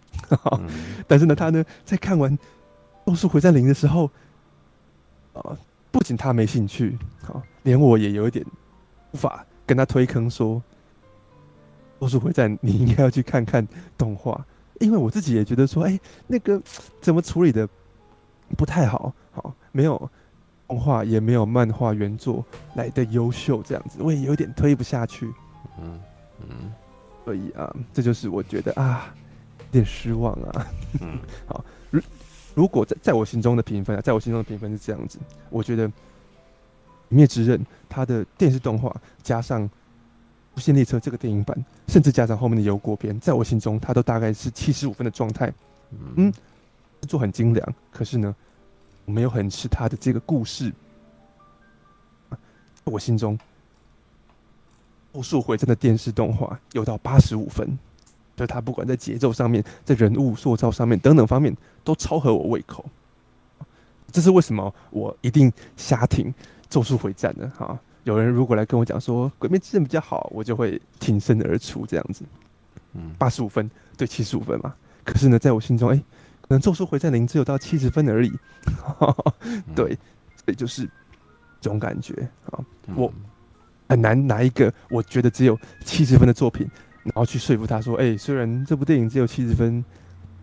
嗯、但是呢，他呢，在看完《咒术回战零》的时候，啊、呃。不仅他没兴趣，啊，连我也有一点无法跟他推坑说，说咒术回战你应该要去看看动画，因为我自己也觉得说，哎、欸，那个怎么处理的不太好，好，没有动画也没有漫画原作来的优秀，这样子我也有点推不下去，嗯嗯，所以啊，这就是我觉得啊，有点失望啊，嗯，好。如如果在在我心中的评分啊，在我心中的评分是这样子，我觉得《灭之刃》它的电视动画加上《无限列车》这个电影版，甚至加上后面的油锅篇，在我心中它都大概是七十五分的状态。嗯，做很精良，可是呢，我没有很吃它的这个故事。我心中，《咒术回战》的电视动画有到八十五分。就是它不管在节奏上面，在人物塑造上面等等方面，都超合我胃口。这是为什么我一定瞎听《咒术回战》呢？哈，有人如果来跟我讲说《鬼灭之刃》比较好，我就会挺身而出这样子。嗯，八十五分对七十五分嘛。可是呢，在我心中，哎、欸，可能《咒术回战零》只有到七十分而已。对，所以就是这种感觉啊。我很难拿一个我觉得只有七十分的作品。然后去说服他说：“哎、欸，虽然这部电影只有七十分，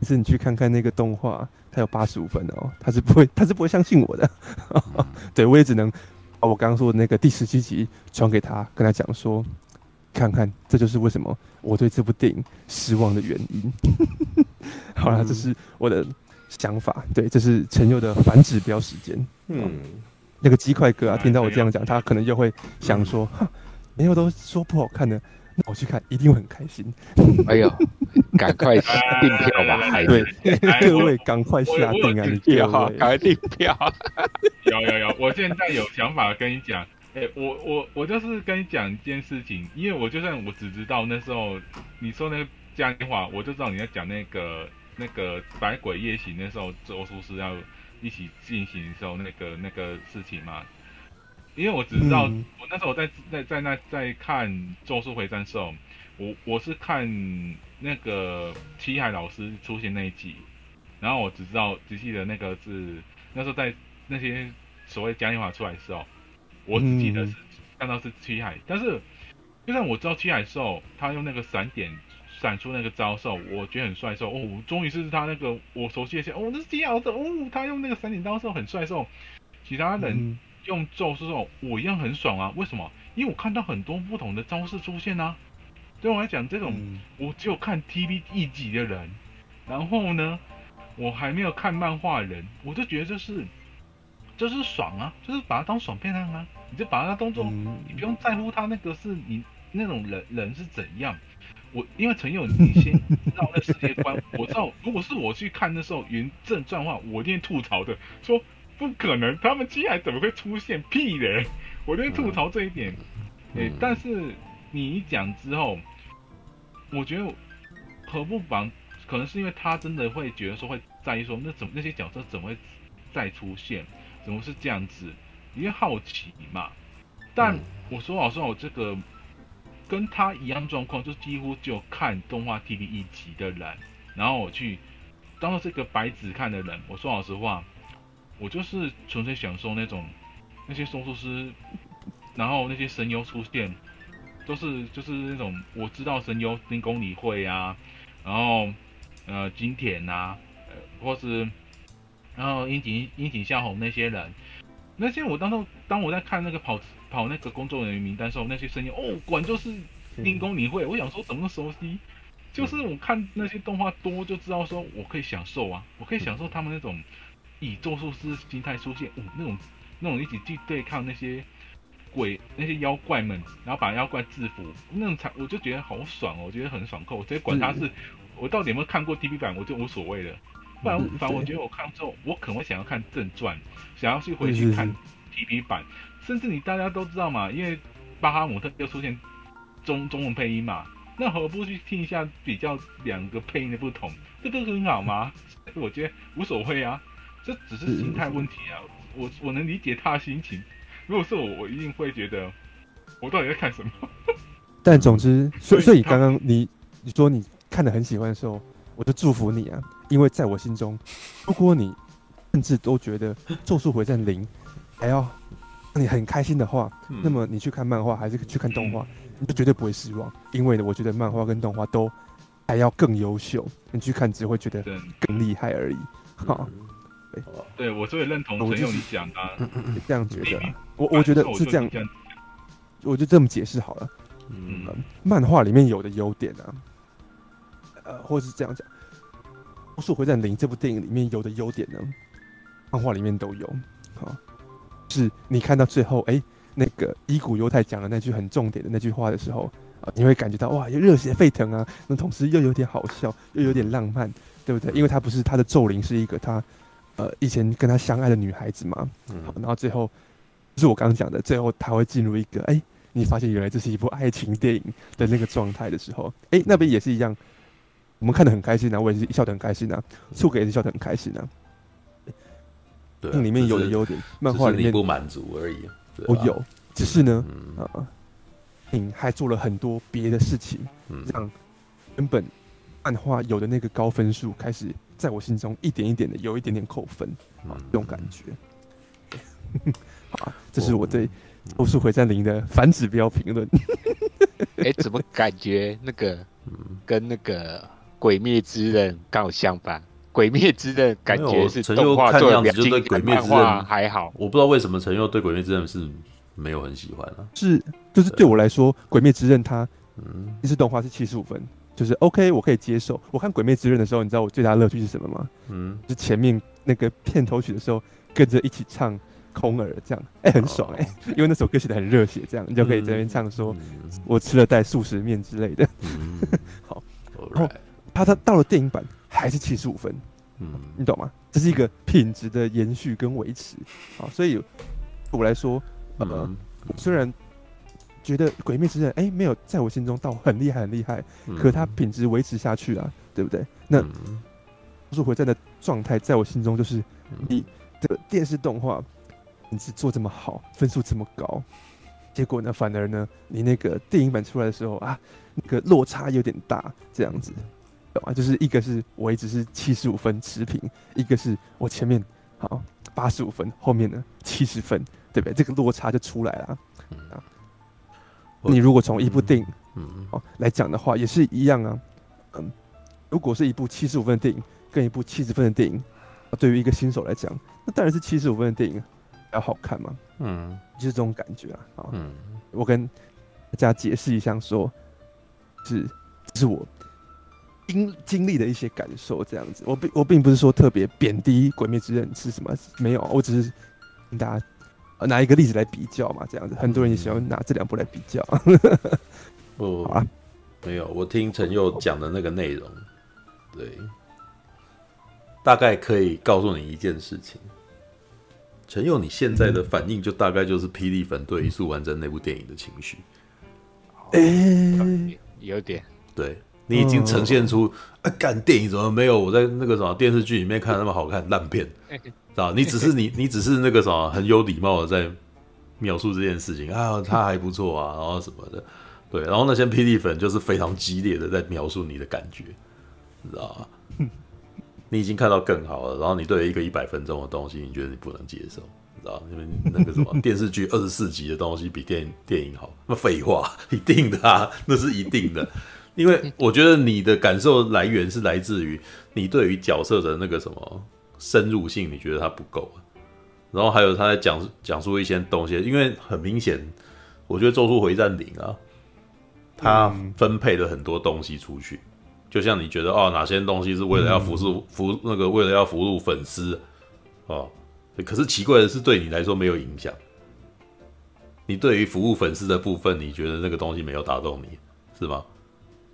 但是你去看看那个动画，它有八十五分哦。他是不会，他是不会相信我的。嗯、对我也只能把我刚刚说的那个第十七集传给他，跟他讲说，看看这就是为什么我对这部电影失望的原因。好了，这是我的想法。对，这是陈佑的反指标时间。嗯，那个鸡块哥啊，听到我这样讲，他可能就会想说：，哈，没有都说不好看的。”那我去看，一定会很开心。哎呦，赶快订票吧，孩子！各位赶快下订啊！你票，赶快订票。有有有，我现在有想法跟你讲，哎、欸，我我我就是跟你讲一件事情，因为我就算我只知道那时候你说那个嘉年华，我就知道你在讲那个那个百鬼夜行那时候咒术师要一起进行的时候那个那个事情嘛。因为我只知道，嗯、我那时候我在在在那在看《咒术回战》的时候，我我是看那个七海老师出现那一集，然后我只知道只记得那个是那时候在那些所谓嘉年华出来的时候，我只记得是看到是七海，嗯、但是就算我知道七海兽他用那个闪点闪出那个招兽，我觉得很帅的时候，哦，终于是他那个我熟悉的些，哦，那是七海的，哦，他用那个闪点招兽很帅的时候，其他人。嗯用咒术后，我一样很爽啊！为什么？因为我看到很多不同的招式出现啊。对我来讲，这种、嗯、我只有看 TV 一集的人，然后呢，我还没有看漫画的人，我就觉得这是，这是爽啊，就是把它当爽片看啊。你就把它当做，嗯、你不用在乎他那个是你那种人人是怎样。我因为陈友，你先知道那世界观，我知道如果是我去看的时候原正传的话，我一定吐槽的说。不可能，他们接下来怎么会出现？屁人！我就吐槽这一点。哎、欸，但是你一讲之后，我觉得何不妨？可能是因为他真的会觉得说会在意说，那怎么那些角色怎么会再出现？怎么是这样子？因为好奇嘛。但我说老实话，我这个跟他一样状况，就几乎就看动画 TV 一集的人，然后我去当做这个白纸看的人。我说老实话。我就是纯粹享受那种那些松术师，然后那些神游出现，都是就是那种我知道声优跟宫理会啊，然后呃金田呐，呃或是然后樱井樱井孝宏那些人，那些我当时当我在看那个跑跑那个工作人员名单时候，那些声音哦，管就是丁宫理会，我想说怎么那么熟悉，就是我看那些动画多就知道说我可以享受啊，我可以享受他们那种。以咒术师心态出现，哦，那种那种一起去对抗那些鬼、那些妖怪们，然后把妖怪制服，那种才我就觉得好爽哦，我觉得很爽扣。我直接管他是，是我到底有没有看过 TV 版，我就无所谓了。不然反正我觉得我看之后，我可能会想要看正传，想要去回去看 TV 版，甚至你大家都知道嘛，因为巴哈姆特又出现中中文配音嘛，那何不去听一下比较两个配音的不同，这不是很好吗？我觉得无所谓啊。这只是心态问题啊，我我能理解他的心情。如果是我，我一定会觉得我到底在看什么。但总之，所以所以刚刚你你说你看的很喜欢的时候，我就祝福你啊，因为在我心中，如果你甚至都觉得《咒术回战零》还要让你很开心的话，嗯、那么你去看漫画还是去看动画，嗯、你就绝对不会失望。因为，我觉得漫画跟动画都还要更优秀，你去看只会觉得更厉害而已。好。对，我所以认同陈勇你讲的、啊，这样觉得。我我觉得是这样，我就这么解释好了。嗯，漫画里面有的优点啊，呃，或者是这样讲，《魔术回战零》这部电影里面有的优点呢，漫画里面都有。好，是你看到最后，哎，那个伊古犹太讲的那句很重点的那句话的时候啊，你会感觉到哇，又热血沸腾啊，那同时又有点好笑，又有点浪漫，对不对？因为他不是他的咒灵是一个他。呃，以前跟他相爱的女孩子嘛，嗯，然后最后就是我刚刚讲的，最后他会进入一个，哎，你发现原来这是一部爱情电影的那个状态的时候，哎，那边也是一样，我们看的很开心啊，我也是笑得很开心啊，醋给也是笑得很开心啊。对，里面有的优点，漫画里面不满足而已。我有，只是呢，啊，你，还做了很多别的事情，让原本漫画有的那个高分数开始。在我心中，一点一点的有一点点扣分啊，这种感觉。好，这是我对《咒术回战零》的反指标评论。哎，怎么感觉那个跟那个《鬼灭之刃》刚好相反？《鬼灭之刃》感觉是动画做的，就对《鬼灭之刃》还好。我不知道为什么陈佑对《鬼灭之刃》是没有很喜欢啊？是，就是对我来说，《鬼灭之刃》它嗯，其实动画是七十五分。就是 OK，我可以接受。我看《鬼灭之刃》的时候，你知道我最大的乐趣是什么吗？嗯，就前面那个片头曲的时候，跟着一起唱《空耳》这样，哎、欸，很爽哎、欸，因为那首歌写的很热血，这样你就可以在那边唱说“我吃了袋素食面”之类的。嗯、好，然后他他到了电影版还是七十五分，嗯，你懂吗？这是一个品质的延续跟维持好，所以我来说，呃，嗯、虽然觉得《鬼灭之刃》哎没有在我心中到很厉害很厉害，嗯、可它品质维持下去啊，对不对？那咒术回战的状态在我心中就是你这个电视动画品质做这么好，分数这么高，结果呢，反而呢，你那个电影版出来的时候啊，那个落差有点大，这样子。懂吗？就是一个是我一直是七十五分持平，一个是我前面好八十五分，后面呢七十分，对不对？这个落差就出来了。嗯、啊，你如果从一部电影嗯哦来讲的话，也是一样啊。嗯，如果是一部七十五分的电影跟一部七十分的电影，对于一个新手来讲，那当然是七十五分的电影要好看嘛。嗯，就是这种感觉啊。啊，嗯，我跟大家解释一下说，说是是我。经经历的一些感受，这样子，我并我并不是说特别贬低《鬼灭之刃》是什么，没有，我只是跟大家拿一个例子来比较嘛，这样子，很多人也喜欢拿这两部来比较。不，好啊，没有，我听陈佑讲的那个内容，对，大概可以告诉你一件事情，陈佑，你现在的反应就大概就是霹雳粉对于素还真那部电影的情绪，哎、欸，有点，对。你已经呈现出，啊，干电影怎么没有我在那个什么电视剧里面看的那么好看烂片，知道？你只是你你只是那个什么很有礼貌的在描述这件事情啊，他还不错啊，然后什么的，对，然后那些霹雳粉就是非常激烈的在描述你的感觉，你知道吗？你已经看到更好了，然后你对一个一百分钟的东西，你觉得你不能接受，你知道？因为那个什么 电视剧二十四集的东西比电影电影好，那废话，一定的啊，那是一定的。因为我觉得你的感受来源是来自于你对于角色的那个什么深入性，你觉得它不够，然后还有他在讲讲述一些东西，因为很明显，我觉得《咒术回战》零啊，他分配了很多东西出去，就像你觉得哦，哪些东西是为了要服务服那个为了要服务粉丝哦，可是奇怪的是，对你来说没有影响，你对于服务粉丝的部分，你觉得那个东西没有打动你，是吗？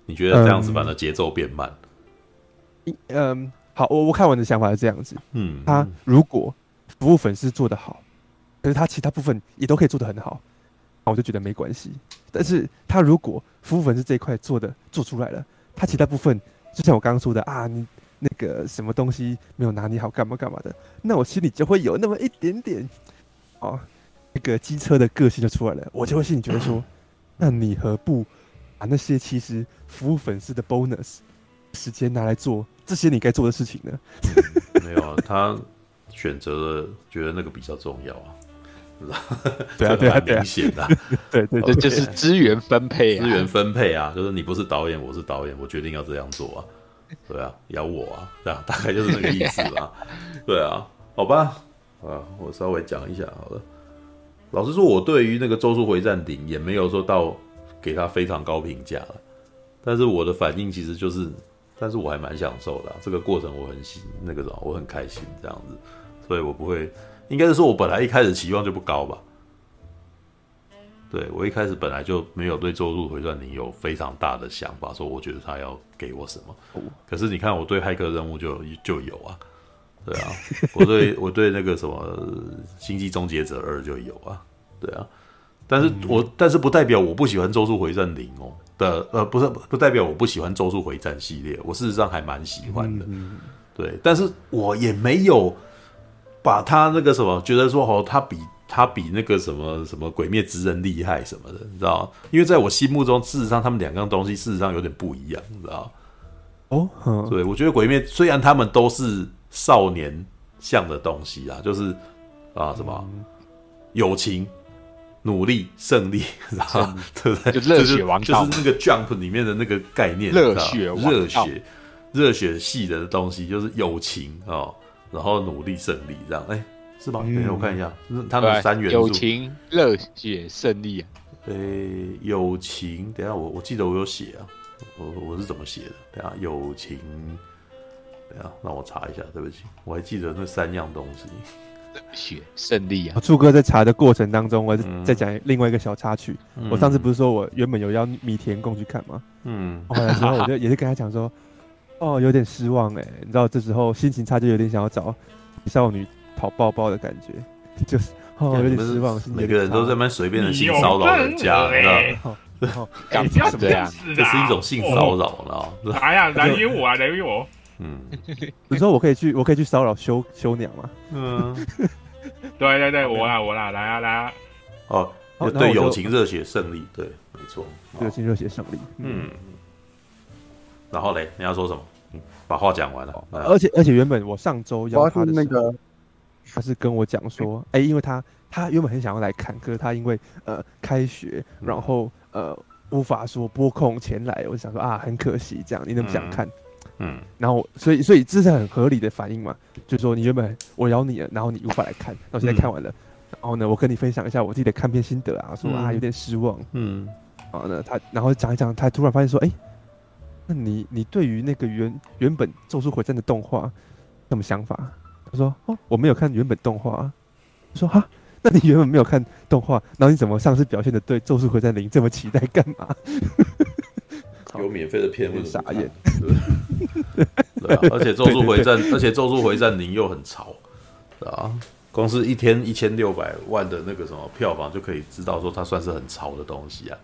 你觉得这样子，反而节奏变慢。嗯，嗯，好，我我看完的想法是这样子。嗯，他如果服务粉丝做得好，可是他其他部分也都可以做得很好，那我就觉得没关系。但是他如果服务粉丝这一块做的做出来了，他其他部分就像我刚刚说的啊，你那个什么东西没有拿捏好，干嘛干嘛的，那我心里就会有那么一点点哦，那个机车的个性就出来了，我就会心里觉得说，那你何不？把那些其实服务粉丝的 bonus 时间拿来做这些你该做的事情呢？嗯、没有啊，他选择了觉得那个比较重要啊？对啊，对啊，明显的，对对，这就是资源分配啊，资源分配啊，就是你不是导演，我是导演，我决定要这样做啊，对啊，咬我啊，这样大概就是这个意思啊？对啊，好吧，啊，我稍微讲一下好了。老实说，我对于那个《咒术回战》顶也没有说到。给他非常高评价了，但是我的反应其实就是，但是我还蛮享受的、啊，这个过程我很喜那个什么，我很开心这样子，所以我不会，应该是说我本来一开始期望就不高吧，对，我一开始本来就没有对《咒术回战》你有非常大的想法，说我觉得他要给我什么，可是你看我对骇客任务就就有啊，对啊，我对我对那个什么《星际终结者二》就有啊，对啊。但是我但是不代表我不喜欢《咒术回战零》哦的，呃，不是不代表我不喜欢《咒术回战》系列，我事实上还蛮喜欢的，对。但是我也没有把他那个什么，觉得说哦，他比他比那个什么什么《鬼灭之刃》厉害什么的，你知道？因为在我心目中，事实上他们两样东西事实上有点不一样，你知道？哦，对，我觉得《鬼灭》虽然他们都是少年向的东西啊，就是啊什么友情。努力胜利，然后 对不对？就热血王道，就是那个 Jump 里面的那个概念，热血热血热血系的东西，就是友情哦，然后努力胜利这样，哎，是吧？等一下我看一下，他们三元素：友情、热血、胜利。哎，友情，等下我我记得我有写啊，我我是怎么写的？等下友情，等下让我查一下，对不起，我还记得那三样东西。血胜利啊！柱哥在查的过程当中，我在讲另外一个小插曲。嗯、我上次不是说我原本有邀米田共去看吗？嗯，后来之后我就也是跟他讲说，哦，有点失望哎，你知道这时候心情差，就有点想要找少女讨抱抱的感觉，就是哦，有点失望。每个人都在那随便的性骚扰人家，你知道吗？干嘛 这样？这是一种性骚扰，知 道来呀，来约我啊，来约我。嗯，你说我可以去，我可以去骚扰修修娘吗？嗯，对对对，我啦我啦，来啊来啊。哦，对，友情热血胜利，对，没错，友情热血胜利。嗯，然后嘞，你要说什么？把话讲完了。而且而且，原本我上周邀他的那个，他是跟我讲说，哎，因为他他原本很想要来看，可是他因为呃开学，然后呃无法说拨空前来，我就想说啊，很可惜这样，你那么想看。嗯，然后所以所以这是很合理的反应嘛，就是说你原本我邀你了，然后你无法来看，那我现在看完了，嗯、然后呢，我跟你分享一下我自己的看片心得啊，说啊有点失望，嗯，然后呢他然后讲一讲，他突然发现说，哎，那你你对于那个原原本《咒术回战》的动画什么想法？他说哦，我没有看原本动画，他说哈，那你原本没有看动画，然后你怎么上次表现的对《咒术回战零》这么期待干嘛？有免费的片，会傻眼。对，对啊，而且咒术回战，而且咒术回战零又很潮，啊，光是一天一千六百万的那个什么票房就可以知道说它算是很潮的东西啊，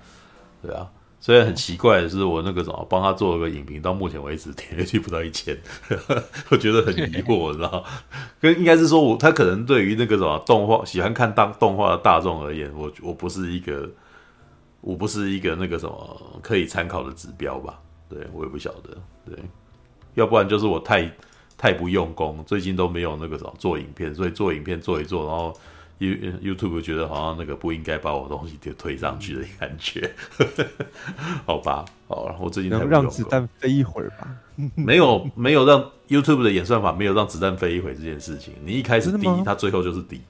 对啊。虽然很奇怪的是，我那个什么帮他做了个影评，到目前为止点击率不到一千，我觉得很疑惑，你知道？跟应该是说我他可能对于那个什么动画喜欢看当动画的大众而言，我我不是一个。我不是一个那个什么可以参考的指标吧？对，我也不晓得。对，要不然就是我太太不用功，最近都没有那个什么做影片，所以做影片做一做，然后 You YouTube 觉得好像那个不应该把我东西就推上去的感觉。好吧，好了，我最近能让子弹飞一会儿吧？没有，没有让 YouTube 的演算法没有让子弹飞一会这件事情。你一开始低，它最后就是低，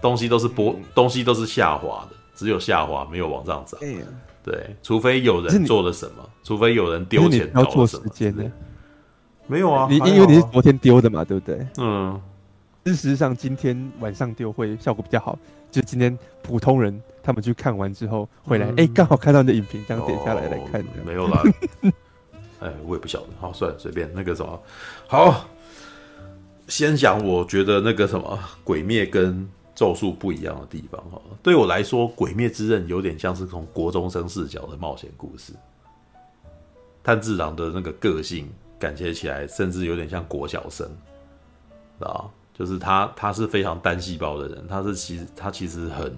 东西都是波，东西都是下滑的。只有下滑，没有往上涨。对，除非有人做了什么，除非有人丢钱搞了什么。没有啊，你因为你是昨天丢的嘛，对不对？嗯。事实上，今天晚上丢会效果比较好。就今天普通人他们去看完之后回来，哎，刚好看到你的影评，这样点下来来看。没有啦。哎，我也不晓得。好，算了，随便那个什么。好，先讲，我觉得那个什么鬼灭跟。咒术不一样的地方哈，对我来说，《鬼灭之刃》有点像是从国中生视角的冒险故事。炭治郎的那个个性，感觉起来甚至有点像国小生，啊，就是他他是非常单细胞的人，他是其实他其实很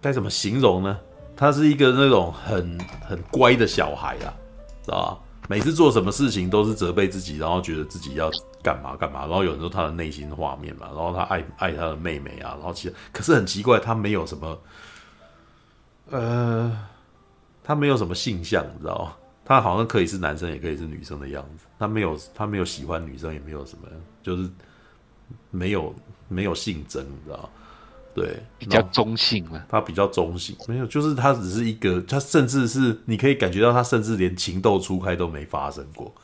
该怎么形容呢？他是一个那种很很乖的小孩啊，知道吧？每次做什么事情都是责备自己，然后觉得自己要干嘛干嘛，然后有人说他的内心画面嘛，然后他爱爱他的妹妹啊，然后其实可是很奇怪，他没有什么，呃，他没有什么性向，你知道吗？他好像可以是男生，也可以是女生的样子，他没有他没有喜欢女生，也没有什么，就是没有没有性征，你知道吗？对，比较中性了，他比较中性，没有，就是他只是一个，他甚至是你可以感觉到他甚至连情窦初开都没发生过，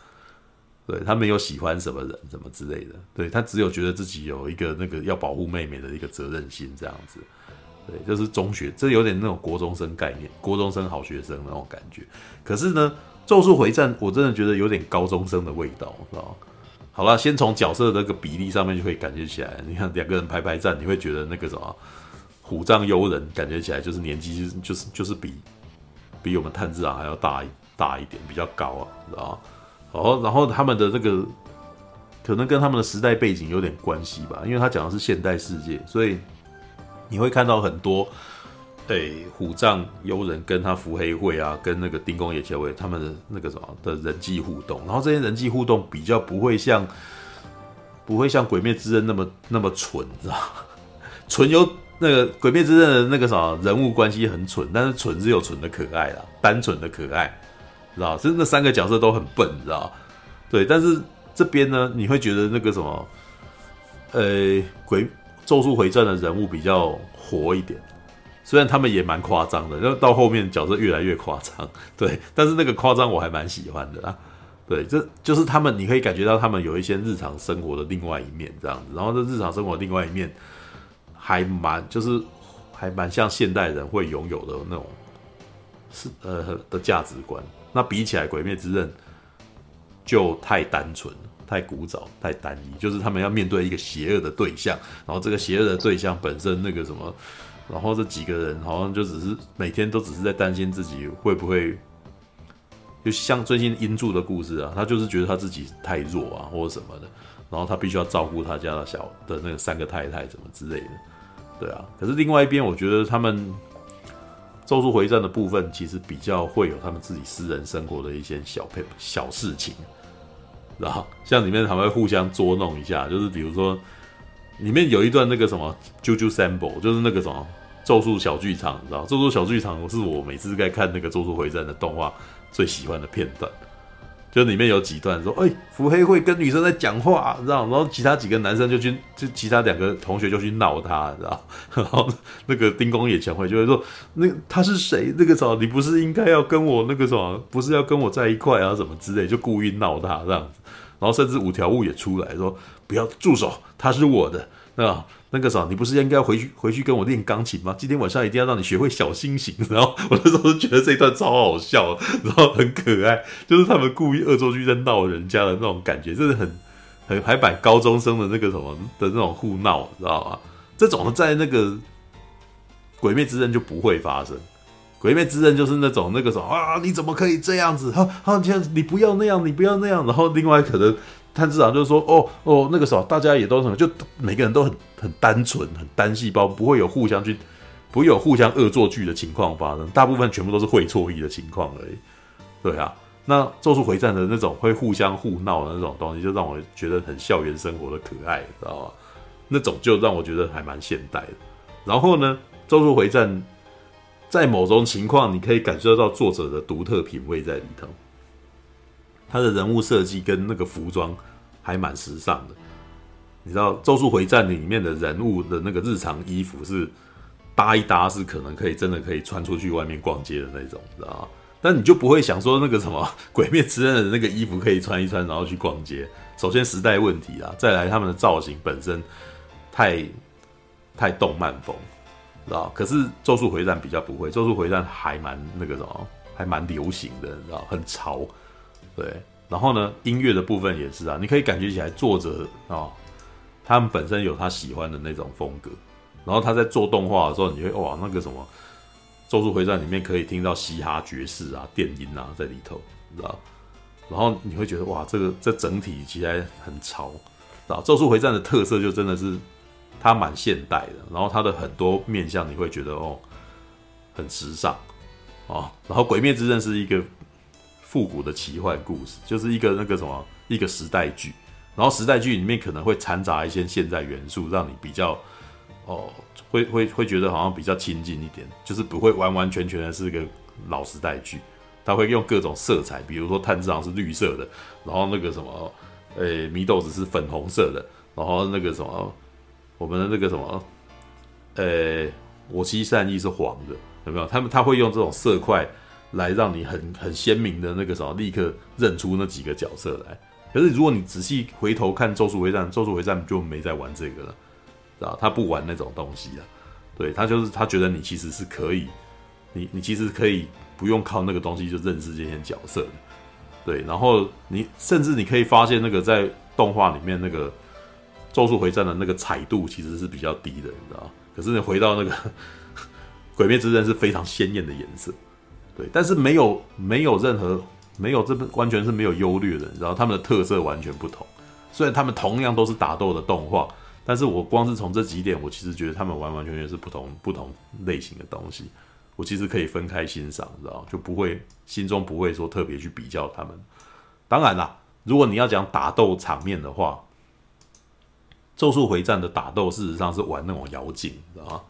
对，他没有喜欢什么人什么之类的，对，他只有觉得自己有一个那个要保护妹妹的一个责任心这样子，对，就是中学，这有点那种国中生概念，国中生好学生那种感觉。可是呢，咒术回战我真的觉得有点高中生的味道，知道？好了，先从角色的那个比例上面就可以感觉起来。你看两个人排排站，你会觉得那个什么虎杖悠仁感觉起来就是年纪就是就是比比我们炭治郎还要大大一点，比较高啊，知道吗？好，然后他们的这个可能跟他们的时代背景有点关系吧，因为他讲的是现代世界，所以你会看到很多。对，虎杖悠仁跟他伏黑惠啊，跟那个丁宫野结尾他们的那个什么的人际互动，然后这些人际互动比较不会像，不会像鬼灭之刃那么那么蠢，知道吗？蠢有那个鬼灭之刃的那个什么人物关系很蠢，但是蠢是有蠢的可爱啦，单纯的可爱，知道？就是那三个角色都很笨，知道？对，但是这边呢，你会觉得那个什么，呃，鬼咒术回战的人物比较活一点。虽然他们也蛮夸张的，然后到后面角色越来越夸张，对，但是那个夸张我还蛮喜欢的啦，对，这就是他们，你可以感觉到他们有一些日常生活的另外一面这样子，然后这日常生活另外一面还蛮就是还蛮像现代人会拥有的那种是呃的价值观。那比起来，《鬼灭之刃》就太单纯了、太古早、太单一，就是他们要面对一个邪恶的对象，然后这个邪恶的对象本身那个什么，然后这几个人好像就只是每天都只是在担心自己会不会，就像最近音柱的故事啊，他就是觉得他自己太弱啊，或者什么的，然后他必须要照顾他家的小的那个三个太太什么之类的，对啊。可是另外一边，我觉得他们。咒术回战的部分其实比较会有他们自己私人生活的一些小配小事情，然后像里面还会互相捉弄一下，就是比如说里面有一段那个什么 JoJo Sample，就是那个什么咒术小剧场，你知道咒术小剧场是我每次在看那个咒术回战的动画最喜欢的片段。就里面有几段说，哎、伏黑会跟女生在讲话，知道？然后其他几个男生就去，就其他两个同学就去闹他，知道？然后那个丁宫野强会就会说，那他是谁？那个什么，你不是应该要跟我那个什么，不是要跟我在一块啊？什么之类，就故意闹他这样子。然后甚至五条悟也出来说，不要住手，他是我的，啊。那个啥，你不是应该回去回去跟我练钢琴吗？今天晚上一定要让你学会小星星。然后我那时候就觉得这一段超好笑，然后很可爱，就是他们故意恶作剧在闹人家的那种感觉，真的很很还摆高中生的那个什么的那种互闹，知道吗？这种在那个《鬼灭之刃》就不会发生，《鬼灭之刃》就是那种那个什么啊，你怎么可以这样子？哈，好，这样你不要那样，你不要那样。然后另外可能。炭治郎就说，哦哦，那个时候大家也都什么，就每个人都很很单纯，很单细胞，不会有互相去，不会有互相恶作剧的情况发生，大部分全部都是会错意的情况而已。对啊，那咒术回战的那种会互相互闹的那种东西，就让我觉得很校园生活的可爱，知道吧？那种就让我觉得还蛮现代的。然后呢，咒术回战在某种情况，你可以感受到作者的独特品味在里头。他的人物设计跟那个服装还蛮时尚的，你知道《咒术回战》里面的人物的那个日常衣服是搭一搭，是可能可以真的可以穿出去外面逛街的那种，知道吗？但你就不会想说那个什么《鬼灭之刃》的那个衣服可以穿一穿然后去逛街。首先时代问题啊，再来他们的造型本身太太动漫风，知道？可是《咒术回战》比较不会，《咒术回战》还蛮那个什么，还蛮流行的，你知道？很潮。对，然后呢，音乐的部分也是啊，你可以感觉起来作者啊、他们本身有他喜欢的那种风格，然后他在做动画的时候，你会哇，那个什么《咒术回战》里面可以听到嘻哈爵士啊、电音啊在里头，你知道？然后你会觉得哇，这个这整体其实很潮，知道？《咒术回战》的特色就真的是它蛮现代的，然后它的很多面向你会觉得哦，很时尚哦，然后《鬼灭之刃》是一个。复古的奇幻故事，就是一个那个什么一个时代剧，然后时代剧里面可能会掺杂一些现代元素，让你比较哦，会会会觉得好像比较亲近一点，就是不会完完全全的是一个老时代剧，他会用各种色彩，比如说炭治郎是绿色的，然后那个什么，诶、欸，祢豆子是粉红色的，然后那个什么，我们的那个什么，呃、我妻善意是黄的，有没有？他们他会用这种色块。来让你很很鲜明的那个什么，立刻认出那几个角色来。可是如果你仔细回头看《咒术回战》，《咒术回战》就没在玩这个了，知道？他不玩那种东西啊。对，他就是他觉得你其实是可以，你你其实可以不用靠那个东西就认识这些角色的。对，然后你甚至你可以发现那个在动画里面那个《咒术回战》的那个彩度其实是比较低的，你知道？可是你回到那个 《鬼灭之刃》是非常鲜艳的颜色。对，但是没有没有任何没有这完全是没有优劣的，你知道他们的特色完全不同。虽然他们同样都是打斗的动画，但是我光是从这几点，我其实觉得他们完完全全是不同不同类型的东西。我其实可以分开欣赏，你知道就不会心中不会说特别去比较他们。当然啦，如果你要讲打斗场面的话，《咒术回战》的打斗事实上是玩那种摇镜，知道吗？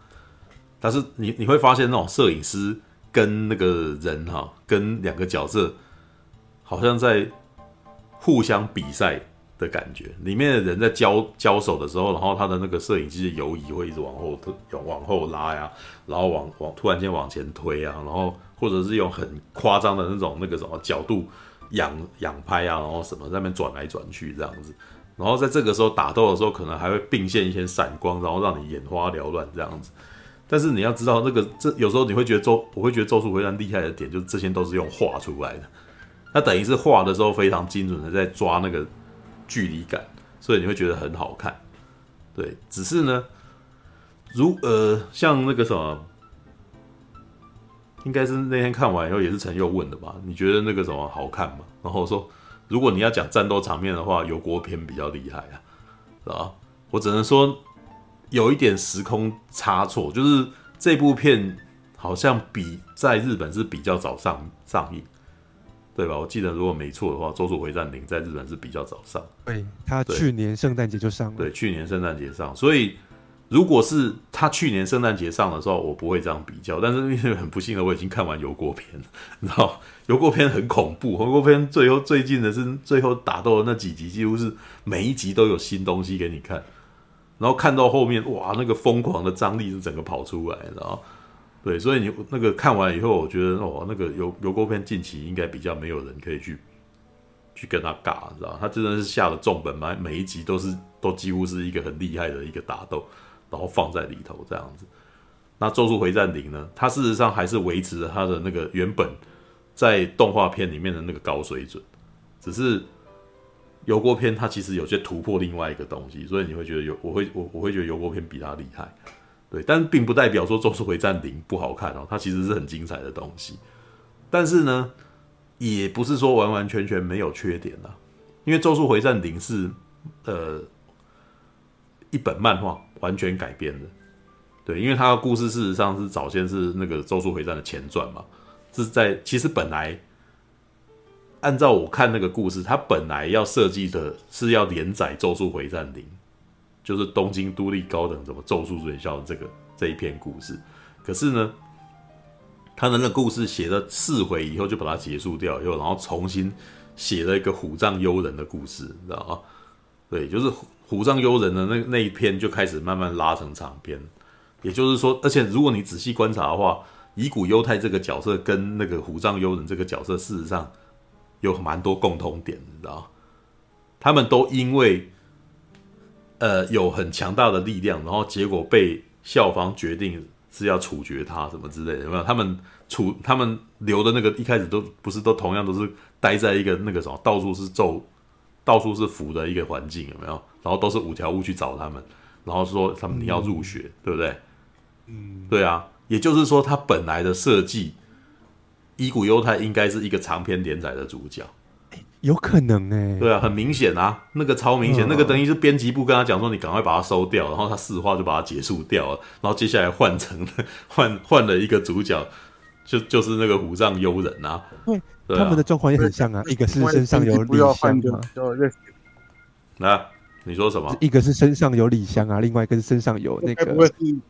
但是你你会发现那种摄影师。跟那个人哈，跟两个角色好像在互相比赛的感觉。里面的人在交交手的时候，然后他的那个摄影机的游移会一直往后推，往后拉呀，然后往往突然间往前推啊，然后或者是用很夸张的那种那个什么角度仰仰拍啊，然后什么在那边转来转去这样子。然后在这个时候打斗的时候，可能还会并现一些闪光，然后让你眼花缭乱这样子。但是你要知道，那个这有时候你会觉得咒，我会觉得咒术回战厉害的点，就是这些都是用画出来的，它等于是画的时候非常精准的在抓那个距离感，所以你会觉得很好看。对，只是呢，如呃像那个什么，应该是那天看完以后也是陈佑问的吧？你觉得那个什么好看吗？然后我说，如果你要讲战斗场面的话，油国片比较厉害啊，是吧？我只能说有一点时空差错，就是这部片好像比在日本是比较早上上映。对吧？我记得如果没错的话，《咒术回战零》在日本是比较早上。对，他去年圣诞节就上了。对，去年圣诞节上。所以，如果是他去年圣诞节上的时候，我不会这样比较。但是因为很不幸的，我已经看完油锅片了，你知道，油锅片很恐怖。油锅片最后最近的是最后打斗的那几集，几乎是每一集都有新东西给你看。然后看到后面，哇，那个疯狂的张力是整个跑出来，然后。对，所以你那个看完以后，我觉得哦，那个油油锅片近期应该比较没有人可以去去跟他尬，你知道他真的是下了重本，每每一集都是都几乎是一个很厉害的一个打斗，然后放在里头这样子。那《咒术回战零》呢，它事实上还是维持了它的那个原本在动画片里面的那个高水准，只是油锅片它其实有些突破另外一个东西，所以你会觉得有我会我我会觉得油锅片比它厉害。对，但并不代表说《咒术回战零》不好看哦，它其实是很精彩的东西。但是呢，也不是说完完全全没有缺点啦，因为《咒术回战零》是呃一本漫画完全改编的。对，因为他的故事事实上是早先是那个《咒术回战》的前传嘛，是在其实本来按照我看那个故事，他本来要设计的是要连载《咒术回战零》。就是东京都立高等怎么咒术学校的这个这一篇故事，可是呢，他的那故事写了四回以后就把它结束掉，又然后重新写了一个虎杖悠仁的故事，你知道吗？对，就是虎杖悠仁的那那一篇就开始慢慢拉成长篇，也就是说，而且如果你仔细观察的话，乙骨忧太这个角色跟那个虎杖悠仁这个角色事实上有蛮多共同点，你知道？他们都因为。呃，有很强大的力量，然后结果被校方决定是要处决他什么之类的，有没有？他们处他们留的那个一开始都不是都同样都是待在一个那个什么到处是咒、到处是符的一个环境，有没有？然后都是五条悟去找他们，然后说他们你要入学，嗯、对不对？嗯，对啊，也就是说他本来的设计，伊古优太应该是一个长篇连载的主角。有可能哎、欸，对啊，很明显啊，那个超明显，嗯、那个等于是编辑部跟他讲说，你赶快把它收掉，然后他四话就把它结束掉了，然后接下来换成 换换了一个主角，就就是那个虎杖悠人啊，对，他们的状况也很像啊，一个是身上有李香啊，那你说什么？一个是身上有李香啊，另外一个是身上有那个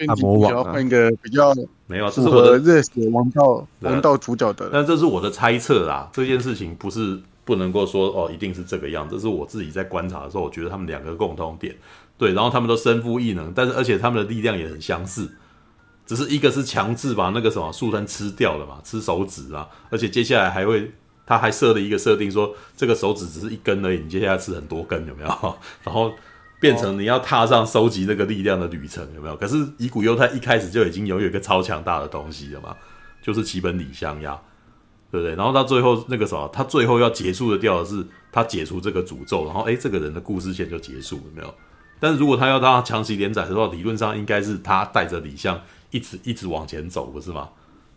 大魔王啊，换一个比较没有，这是我的热血王道王道主角的，但这是我的猜测啦，这件事情不是。不能够说哦，一定是这个样子。这是我自己在观察的时候，我觉得他们两个共通点，对，然后他们都身负异能，但是而且他们的力量也很相似，只是一个是强制把那个什么树根吃掉了嘛，吃手指啊，而且接下来还会，他还设了一个设定说，这个手指只是一根而已，你接下来吃很多根，有没有？然后变成你要踏上收集那个力量的旅程，有没有？可是乙骨忧太一开始就已经拥有一个超强大的东西了嘛，就是旗本理香呀。对不对？然后到最后那个什么，他最后要结束的掉的是他解除这个诅咒，然后哎，这个人的故事线就结束了，没有？但是如果他要他强袭连载的话，理论上应该是他带着李相一直一直往前走，不是吗？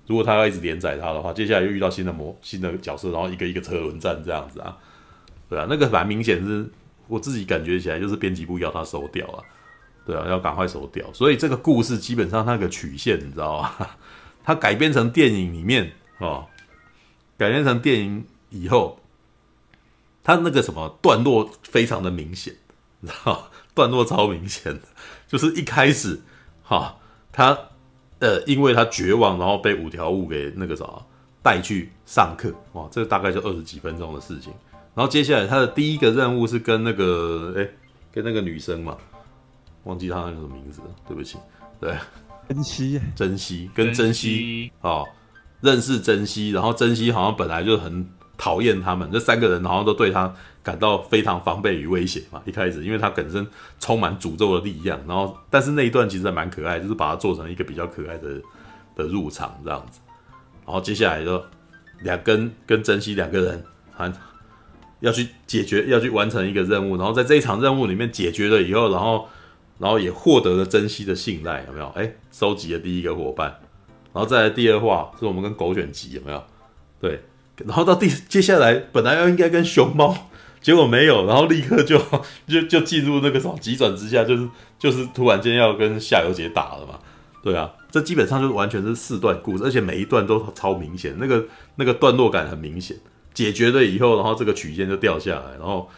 如果他要一直连载他的话，接下来又遇到新的魔新的角色，然后一个一个车轮战这样子啊，对啊，那个蛮明显是我自己感觉起来就是编辑部要他收掉啊，对啊，要赶快收掉。所以这个故事基本上那个曲线你知道吗？他改编成电影里面哦。改编成电影以后，他那个什么段落非常的明显，你知道 段落超明显的，就是一开始，哈，他呃，因为他绝望，然后被五条悟给那个什么带去上课，哇，这个大概就二十几分钟的事情。然后接下来他的第一个任务是跟那个，哎，跟那个女生嘛，忘记他那个什么名字了，对不起，对，珍惜，珍惜，跟珍惜，啊。认识珍惜，然后珍惜好像本来就很讨厌他们，这三个人好像都对他感到非常防备与威胁嘛。一开始，因为他本身充满诅咒的力量，然后但是那一段其实还蛮可爱，就是把它做成一个比较可爱的的入场这样子。然后接下来就两根跟珍惜两个人还要去解决，要去完成一个任务，然后在这一场任务里面解决了以后，然后然后也获得了珍惜的信赖，有没有？哎，收集了第一个伙伴，然后再来第二话是我们跟狗卷急，有没有？对，然后到第接下来本来要应该跟熊猫，结果没有，然后立刻就 就就进入那个什么急转直下，就是就是突然间要跟夏油杰打了嘛。对啊，这基本上就是完全是四段故事，而且每一段都超明显，那个那个段落感很明显。解决了以后，然后这个曲线就掉下来，然后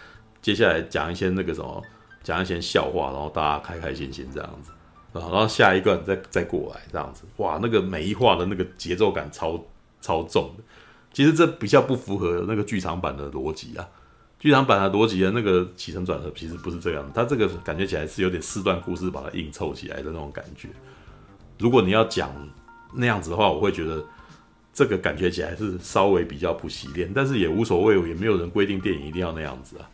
接下来讲一些那个什么，讲一些笑话，然后大家开开心心这样子，然后下一段再再过来这样子，哇，那个每一话的那个节奏感超超重的。其实这比较不符合那个剧场版的逻辑啊，剧场版的逻辑的那个起承转合其实不是这样，它这个感觉起来是有点四段故事把它硬凑起来的那种感觉。如果你要讲那样子的话，我会觉得这个感觉起来是稍微比较不洗练，但是也无所谓，也没有人规定电影一定要那样子啊，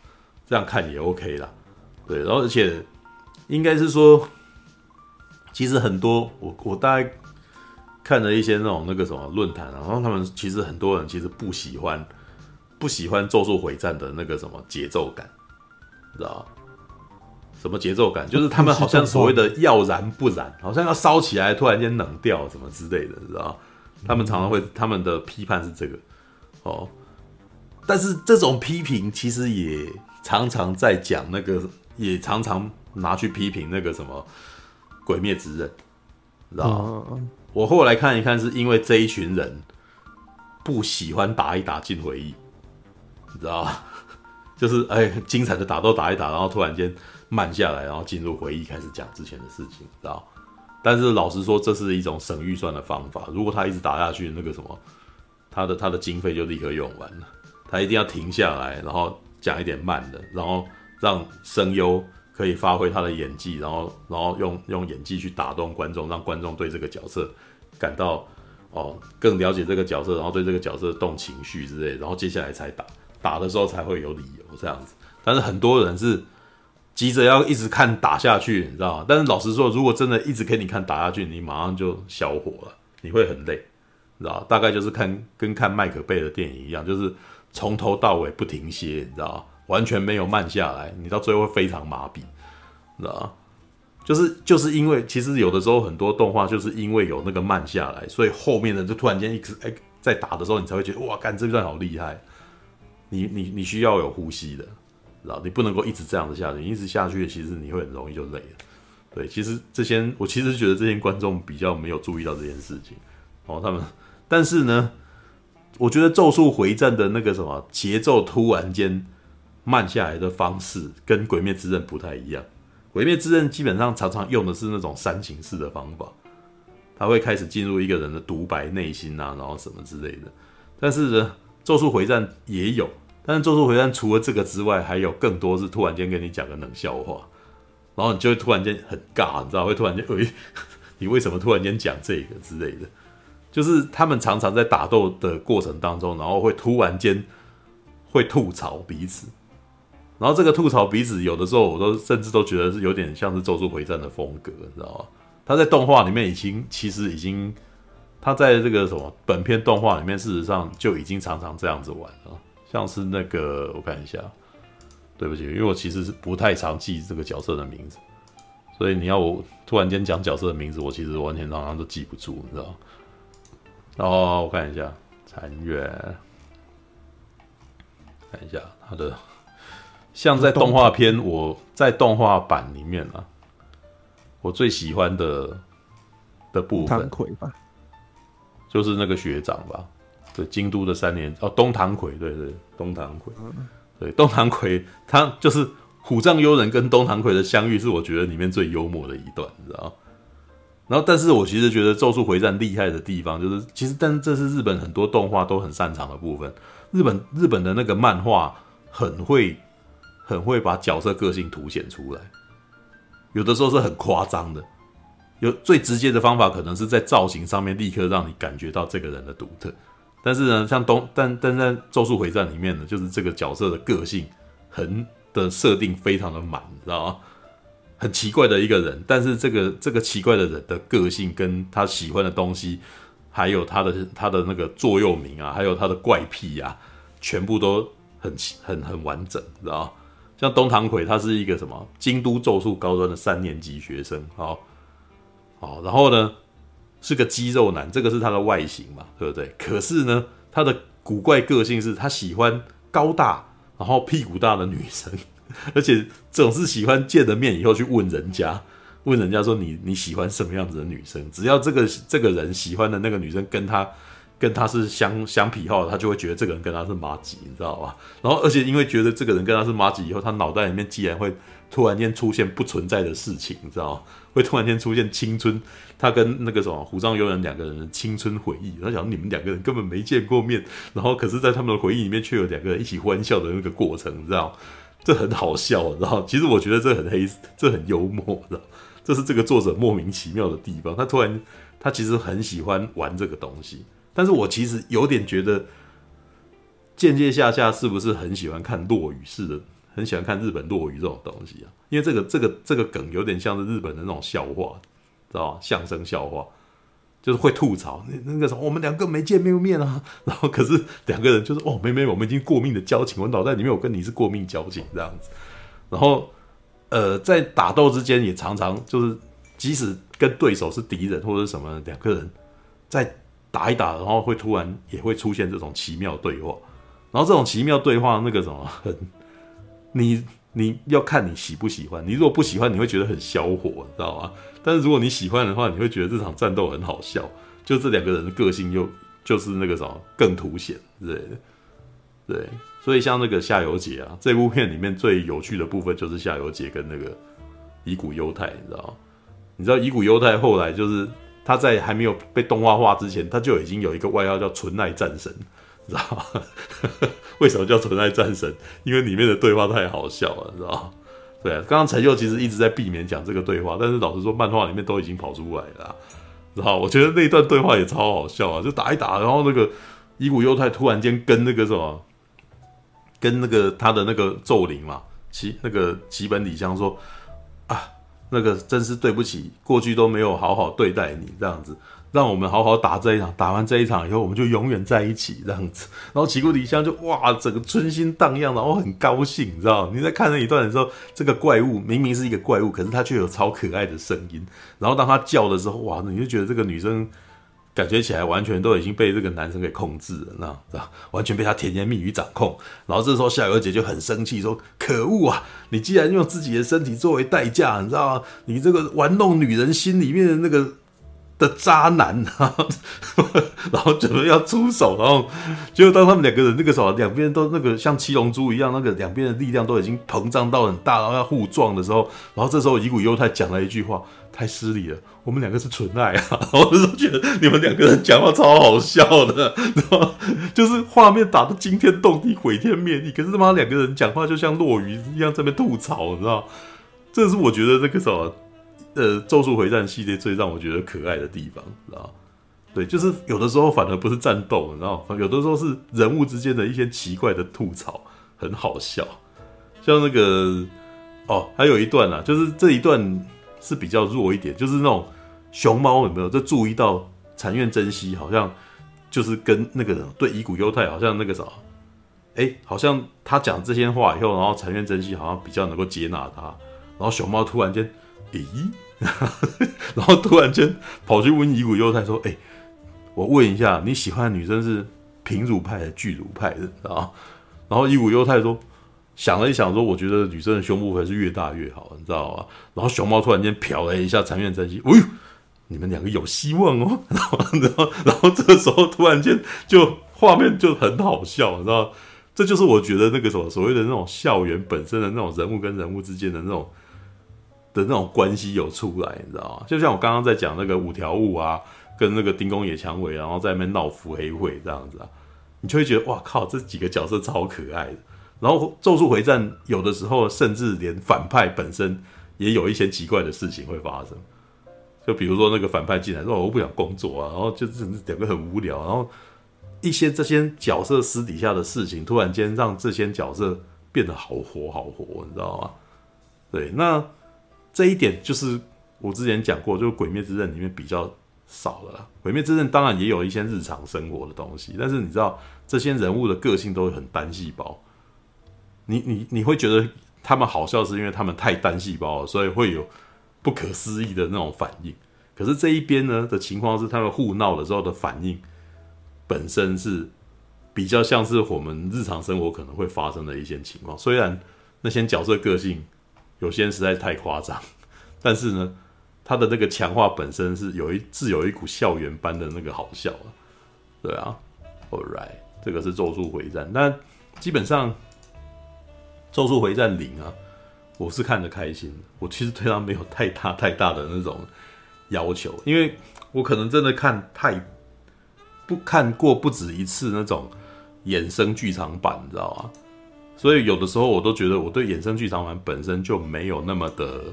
这样看也 OK 啦。对，然后而且应该是说，其实很多我我大概看了一些那种那个什么论坛，然后他们其实很多人其实不喜欢不喜欢《咒术回战》的那个什么节奏感，知道吗？什么节奏感？就是他们好像所谓的要燃不燃，好像要烧起来，突然间冷掉什么之类的，知道？他们常常会他们的批判是这个哦，但是这种批评其实也常常在讲那个，也常常拿去批评那个什么《鬼灭之刃》，知道？我后来看一看，是因为这一群人不喜欢打一打进回忆，你知道？就是哎，精彩的打斗打一打，然后突然间。慢下来，然后进入回忆，开始讲之前的事情，知道？但是老实说，这是一种省预算的方法。如果他一直打下去，那个什么，他的他的经费就立刻用完了。他一定要停下来，然后讲一点慢的，然后让声优可以发挥他的演技，然后然后用用演技去打动观众，让观众对这个角色感到哦更了解这个角色，然后对这个角色动情绪之类，然后接下来才打，打的时候才会有理由这样子。但是很多人是。急着要一直看打下去，你知道吗？但是老实说，如果真的一直给你看打下去，你马上就消火了，你会很累，你知道？大概就是看跟看麦克贝的电影一样，就是从头到尾不停歇，你知道？完全没有慢下来，你到最后会非常麻痹，你知道吗？就是就是因为其实有的时候很多动画就是因为有那个慢下来，所以后面的就突然间一直哎在打的时候，你才会觉得哇，干这段好厉害，你你你需要有呼吸的。知道你不能够一直这样子下去，你一直下去，其实你会很容易就累了。对，其实这些我其实觉得这些观众比较没有注意到这件事情哦。他们，但是呢，我觉得《咒术回战》的那个什么节奏突然间慢下来的方式，跟《鬼灭之刃》不太一样。《鬼灭之刃》基本上常常用的是那种煽情式的方法，他会开始进入一个人的独白、内心啊，然后什么之类的。但是呢，《咒术回战》也有。但是《咒术回战》除了这个之外，还有更多是突然间跟你讲个冷笑话，然后你就会突然间很尬，你知道？会突然间，哎，你为什么突然间讲这个之类的？就是他们常常在打斗的过程当中，然后会突然间会吐槽彼此，然后这个吐槽彼此，有的时候我都甚至都觉得是有点像是《咒术回战》的风格，你知道吗？他在动画里面已经其实已经，他在这个什么本片动画里面，事实上就已经常常这样子玩了。像是那个，我看一下，对不起，因为我其实是不太常记这个角色的名字，所以你要我突然间讲角色的名字，我其实完全常常都记不住，你知道？然后我看一下残月，看一下他的，像在动画片，我在动画版里面啊，我最喜欢的的部分，就是那个学长吧。对，京都的三年哦，东堂魁，对对，东堂魁，对东堂魁，他就是虎杖悠仁跟东堂魁的相遇，是我觉得里面最幽默的一段，你知道？然后，但是我其实觉得《咒术回战》厉害的地方，就是其实，但是这是日本很多动画都很擅长的部分。日本日本的那个漫画很会很会把角色个性凸显出来，有的时候是很夸张的。有最直接的方法，可能是在造型上面立刻让你感觉到这个人的独特。但是呢，像东但但在《咒术回战》里面呢，就是这个角色的个性很的设定非常的满，你知道吗？很奇怪的一个人，但是这个这个奇怪的人的个性跟他喜欢的东西，还有他的他的那个座右铭啊，还有他的怪癖啊，全部都很很很完整，知道吗？像东堂葵，他是一个什么京都咒术高专的三年级学生，好，好，然后呢是个肌肉男，这个是他的外形嘛，对不对？可是呢，他的古怪个性是他喜欢高大，然后屁股大的女生，而且总是喜欢见了面以后去问人家，问人家说你你喜欢什么样子的女生？只要这个这个人喜欢的那个女生跟他。跟他是相相匹号的，他就会觉得这个人跟他是麻吉，你知道吧？然后，而且因为觉得这个人跟他是麻吉以后，他脑袋里面竟然会突然间出现不存在的事情，你知道？会突然间出现青春，他跟那个什么虎杖悠仁两个人的青春回忆。他想你们两个人根本没见过面，然后可是，在他们的回忆里面却有两个人一起欢笑的那个过程，你知道？这很好笑，你知道？其实我觉得这很黑，这很幽默，知道？这是这个作者莫名其妙的地方。他突然，他其实很喜欢玩这个东西。但是我其实有点觉得，间接下下是不是很喜欢看落雨式的，很喜欢看日本落雨这种东西啊？因为这个这个这个梗有点像是日本的那种笑话，知道吗？相声笑话，就是会吐槽那那个时候我们两个没见没有面啊，然后可是两个人就是哦没没，我们已经过命的交情，我脑袋里面我跟你是过命交情这样子，然后呃在打斗之间也常常就是即使跟对手是敌人或者什么，两个人在。打一打，然后会突然也会出现这种奇妙对话，然后这种奇妙对话那个什么，很你你要看你喜不喜欢，你如果不喜欢，你会觉得很消火，知道吗？但是如果你喜欢的话，你会觉得这场战斗很好笑，就这两个人的个性又就是那个什么更凸显之类的，对，所以像那个夏油杰啊，这部片里面最有趣的部分就是夏油杰跟那个乙骨忧太，你知道吗？你知道乙骨忧太后来就是。他在还没有被动画化之前，他就已经有一个外号叫“纯爱战神”，知道吗？为什么叫“纯爱战神”？因为里面的对话太好笑了，知道吗？对啊，刚刚陈佑其实一直在避免讲这个对话，但是老实说，漫画里面都已经跑出来了，知道？我觉得那一段对话也超好笑啊，就打一打，然后那个乙骨忧太突然间跟那个什么，跟那个他的那个咒灵嘛，其那个吉本里香说啊。那个真是对不起，过去都没有好好对待你，这样子，让我们好好打这一场，打完这一场以后，我们就永远在一起，这样子。然后齐谷里香就哇，整个春心荡漾，然后很高兴，你知道？你在看那一段的时候，这个怪物明明是一个怪物，可是它却有超可爱的声音。然后当它叫的时候，哇，你就觉得这个女生。感觉起来完全都已经被这个男生给控制了，那知道完全被他甜言蜜语掌控。然后这时候夏油杰就很生气，说：“可恶啊！你既然用自己的身体作为代价，你知道吗？你这个玩弄女人心里面的那个的渣男。”然后准备要出手，然后结果当他们两个人那个时候两边都那个像七龙珠一样，那个两边的力量都已经膨胀到很大，然后要互撞的时候，然后这时候乙骨忧太讲了一句话。太失礼了，我们两个是纯爱啊！我就觉得你们两个人讲话超好笑的，知道吗？就是画面打得惊天动地、毁天灭地，可是他妈两个人讲话就像落雨一样在那边吐槽，你知道？这是我觉得这个什么呃《咒术回战》系列最让我觉得可爱的地方，知道？对，就是有的时候反而不是战斗，你知道？有的时候是人物之间的一些奇怪的吐槽，很好笑。像那个哦，还有一段啊，就是这一段。是比较弱一点，就是那种熊猫有没有？就注意到禅院真希好像就是跟那个对乙骨忧太好像那个啥，哎、好像他讲这些话以后，然后禅院真希好像比较能够接纳他，然后熊猫突然间，咦，然后突然间跑去问乙骨忧太说，哎、我问一下，你喜欢的女生是平乳派还是巨乳派的啊？然后乙骨忧太说。想了一想，说：“我觉得女生的胸部还是越大越好，你知道吗？”然后熊猫突然间瞟了一下禅院真希，哎呦，你们两个有希望哦！然后，然后，然后这个时候突然间就画面就很好笑，你知道？这就是我觉得那个什么所谓的那种校园本身的那种人物跟人物之间的那种的那种关系有出来，你知道吗？就像我刚刚在讲那个五条悟啊，跟那个丁宫野蔷薇，然后在那边闹腹黑会这样子啊，你就会觉得哇靠，这几个角色超可爱的。然后咒术回战有的时候甚至连反派本身也有一些奇怪的事情会发生，就比如说那个反派进来说我不想工作啊，然后就是两个很无聊，然后一些这些角色私底下的事情突然间让这些角色变得好活好活，你知道吗？对，那这一点就是我之前讲过，就是《鬼灭之刃》里面比较少了。鬼灭之刃当然也有一些日常生活的东西，但是你知道这些人物的个性都很单细胞，你你你会觉得他们好笑是因为他们太单细胞了，所以会有不可思议的那种反应。可是这一边呢的情况是，他们互闹的时候的反应本身是比较像是我们日常生活可能会发生的一些情况，虽然那些角色个性有些人实在是太夸张，但是呢。他的那个强化本身是有一自有一股校园般的那个好笑啊，对啊，All right，这个是咒术回战，但基本上咒术回战零啊，我是看得开心，我其实对他没有太大太大的那种要求，因为我可能真的看太不看过不止一次那种衍生剧场版，你知道吗？所以有的时候我都觉得我对衍生剧场版本身就没有那么的。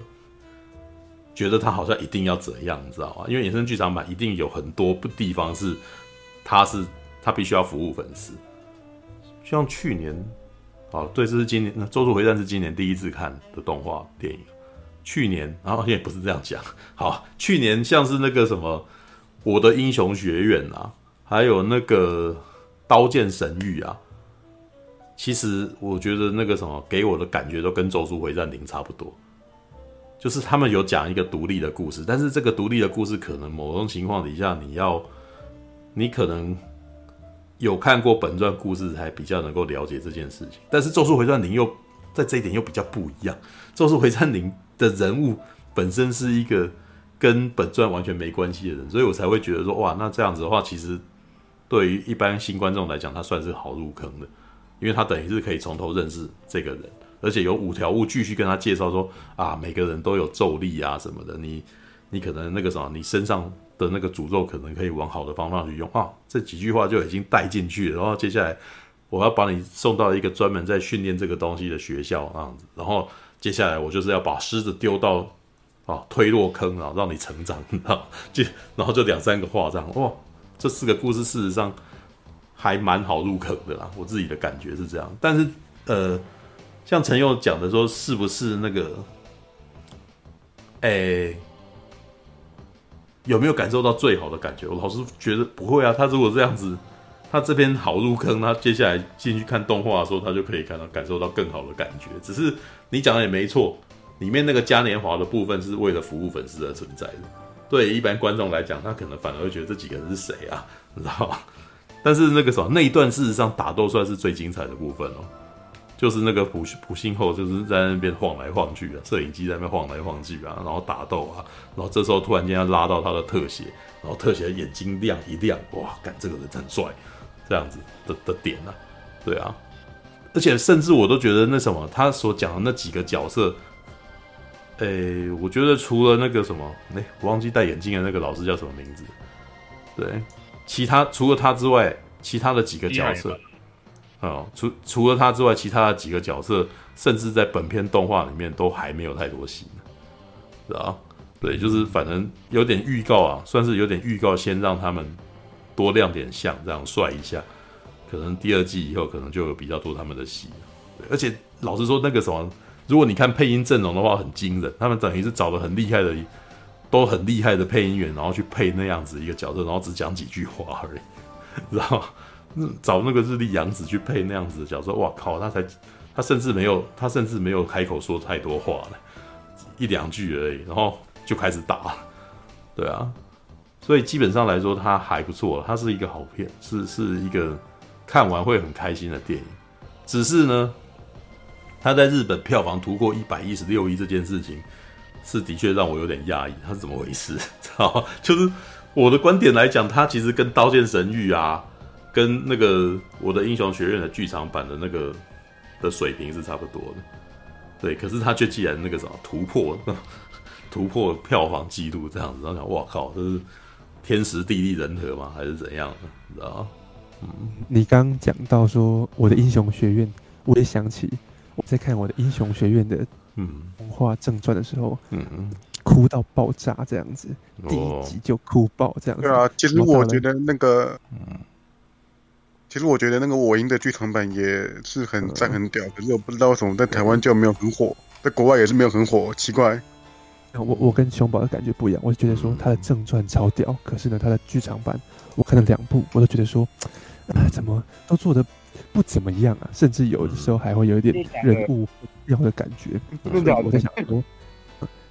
觉得它好像一定要怎样，你知道吗？因为衍生剧场版一定有很多不地方是，它是它必须要服务粉丝。像去年，哦，对，这是今年《咒术回战》是今年第一次看的动画电影。去年，然后也不是这样讲。好，去年像是那个什么《我的英雄学院》啊，还有那个《刀剑神域》啊，其实我觉得那个什么给我的感觉都跟《咒术回战零》差不多。就是他们有讲一个独立的故事，但是这个独立的故事可能某种情况底下，你要，你可能有看过本传故事才比较能够了解这件事情。但是《咒术回战零》又在这一点又比较不一样，《咒术回战零》的人物本身是一个跟本传完全没关系的人，所以我才会觉得说，哇，那这样子的话，其实对于一般新观众来讲，他算是好入坑的，因为他等于是可以从头认识这个人。而且有五条悟继续跟他介绍说啊，每个人都有咒力啊什么的，你你可能那个什么，你身上的那个诅咒可能可以往好的方向去用啊。这几句话就已经带进去了，然后接下来我要把你送到一个专门在训练这个东西的学校那样子，然后接下来我就是要把狮子丢到啊推落坑啊，让你成长，然后就然后就两三个话这样哇，这四个故事事实上还蛮好入坑的啦，我自己的感觉是这样，但是呃。像陈佑讲的说，是不是那个？哎、有没有感受到最好的感觉？我老是觉得不会啊。他如果这样子，他这边好入坑，他接下来进去看动画的时候，他就可以看到感受到更好的感觉。只是你讲的也没错，里面那个嘉年华的部分是为了服务粉丝而存在的。对一般观众来讲，他可能反而会觉得这几个人是谁啊？你知道吗？但是那个什么那一段，事实上打斗算是最精彩的部分哦。就是那个普普信后，就是在那边晃来晃去啊，摄影机在那边晃来晃去啊，然后打斗啊，然后这时候突然间要拉到他的特写，然后特写眼睛亮一亮，哇，干这个人很帅，这样子的的点啊，对啊，而且甚至我都觉得那什么，他所讲的那几个角色，诶、我觉得除了那个什么，哎、我忘记戴眼镜的那个老师叫什么名字，对，其他除了他之外，其他的几个角色。哦，除除了他之外，其他的几个角色，甚至在本片动画里面都还没有太多戏，是吧？对，就是反正有点预告啊，算是有点预告，先让他们多亮点相，这样帅一下。可能第二季以后，可能就有比较多他们的戏。而且老实说，那个什么，如果你看配音阵容的话，很惊人。他们等于是找了很厉害的，都很厉害的配音员，然后去配那样子一个角色，然后只讲几句话而已，知道吗？找那个日历阳子去配那样子的角色，哇靠！他才，他甚至没有，他甚至没有开口说太多话了，一两句而已，然后就开始打，对啊，所以基本上来说，他还不错，他是一个好片，是是一个看完会很开心的电影。只是呢，他在日本票房突破一百一十六亿这件事情，是的确让我有点讶异，他是怎么回事？知道吗？就是我的观点来讲，他其实跟《刀剑神域》啊。跟那个我的英雄学院的剧场版的那个的水平是差不多的，对。可是他却既然那个什么突破 突破票房纪录这样子，然后想哇靠，这是天时地利人和吗？还是怎样的？你知道？嗯，你刚讲到说我的英雄学院，我也想起我在看我的英雄学院的嗯。动画正传的时候，嗯嗯，哭到爆炸这样子，第一集就哭爆这样子。对啊，其实我觉得那个嗯。其实我觉得那个我赢的剧场版也是很赞很屌，可是我不知道为什么在台湾就没有很火，在国外也是没有很火，奇怪。我我跟熊宝的感觉不一样，我就觉得说他的正传超屌，可是呢，他的剧场版我看了两部，我都觉得说，啊，怎么都做的不怎么样啊，甚至有的时候还会有一点人物要的感觉。所以我在想说，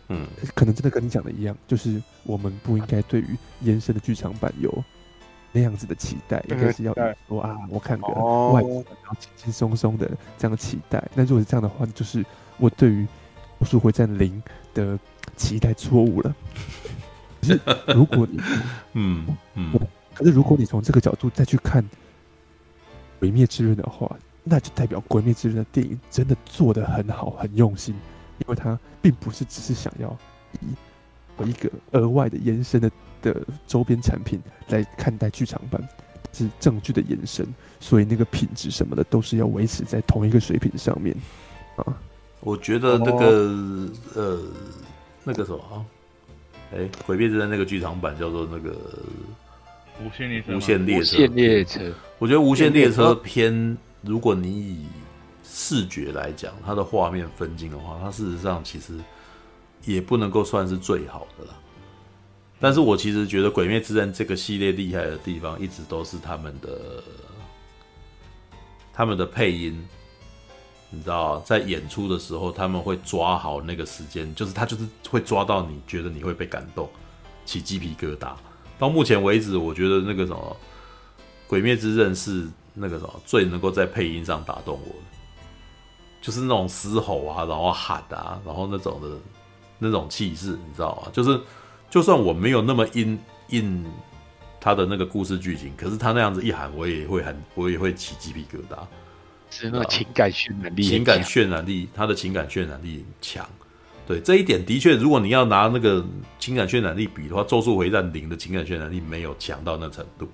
嗯，可能真的跟你讲的一样，就是我们不应该对于延伸的剧场版有那样子的期待，应该是要说啊，我看个外然后轻轻松松的这样的期待。那如果是这样的话，就是我对于《咒术回战零》的。期待错误了。可是如果你，嗯嗯，可是如果你从这个角度再去看《毁灭之刃》的话，那就代表《鬼灭之刃》的电影真的做得很好，很用心，因为它并不是只是想要以一个额外的延伸的的周边产品来看待剧场版，是正剧的延伸，所以那个品质什么的都是要维持在同一个水平上面啊。我觉得那个、哦、呃。那个什么啊？哎，《鬼灭之刃》那个剧场版叫做那个《无限列车》。无限列车。无限列车。我觉得《无限列车》偏，如果你以视觉来讲，它的画面分镜的话，它事实上其实也不能够算是最好的啦。但是我其实觉得《鬼灭之刃》这个系列厉害的地方，一直都是他们的他们的配音。你知道，在演出的时候，他们会抓好那个时间，就是他就是会抓到你觉得你会被感动，起鸡皮疙瘩。到目前为止，我觉得那个什么《鬼灭之刃》是那个什么最能够在配音上打动我的，就是那种嘶吼啊，然后喊啊，然后那种的那种气势，你知道吗？就是就算我没有那么 in in 他的那个故事剧情，可是他那样子一喊，我也会很，我也会起鸡皮疙瘩。是那个情感渲染力，情感渲染力，他的情感渲染力强。对这一点，的确，如果你要拿那个情感渲染力比的话，《咒术回战零》的情感渲染力没有强到那程度。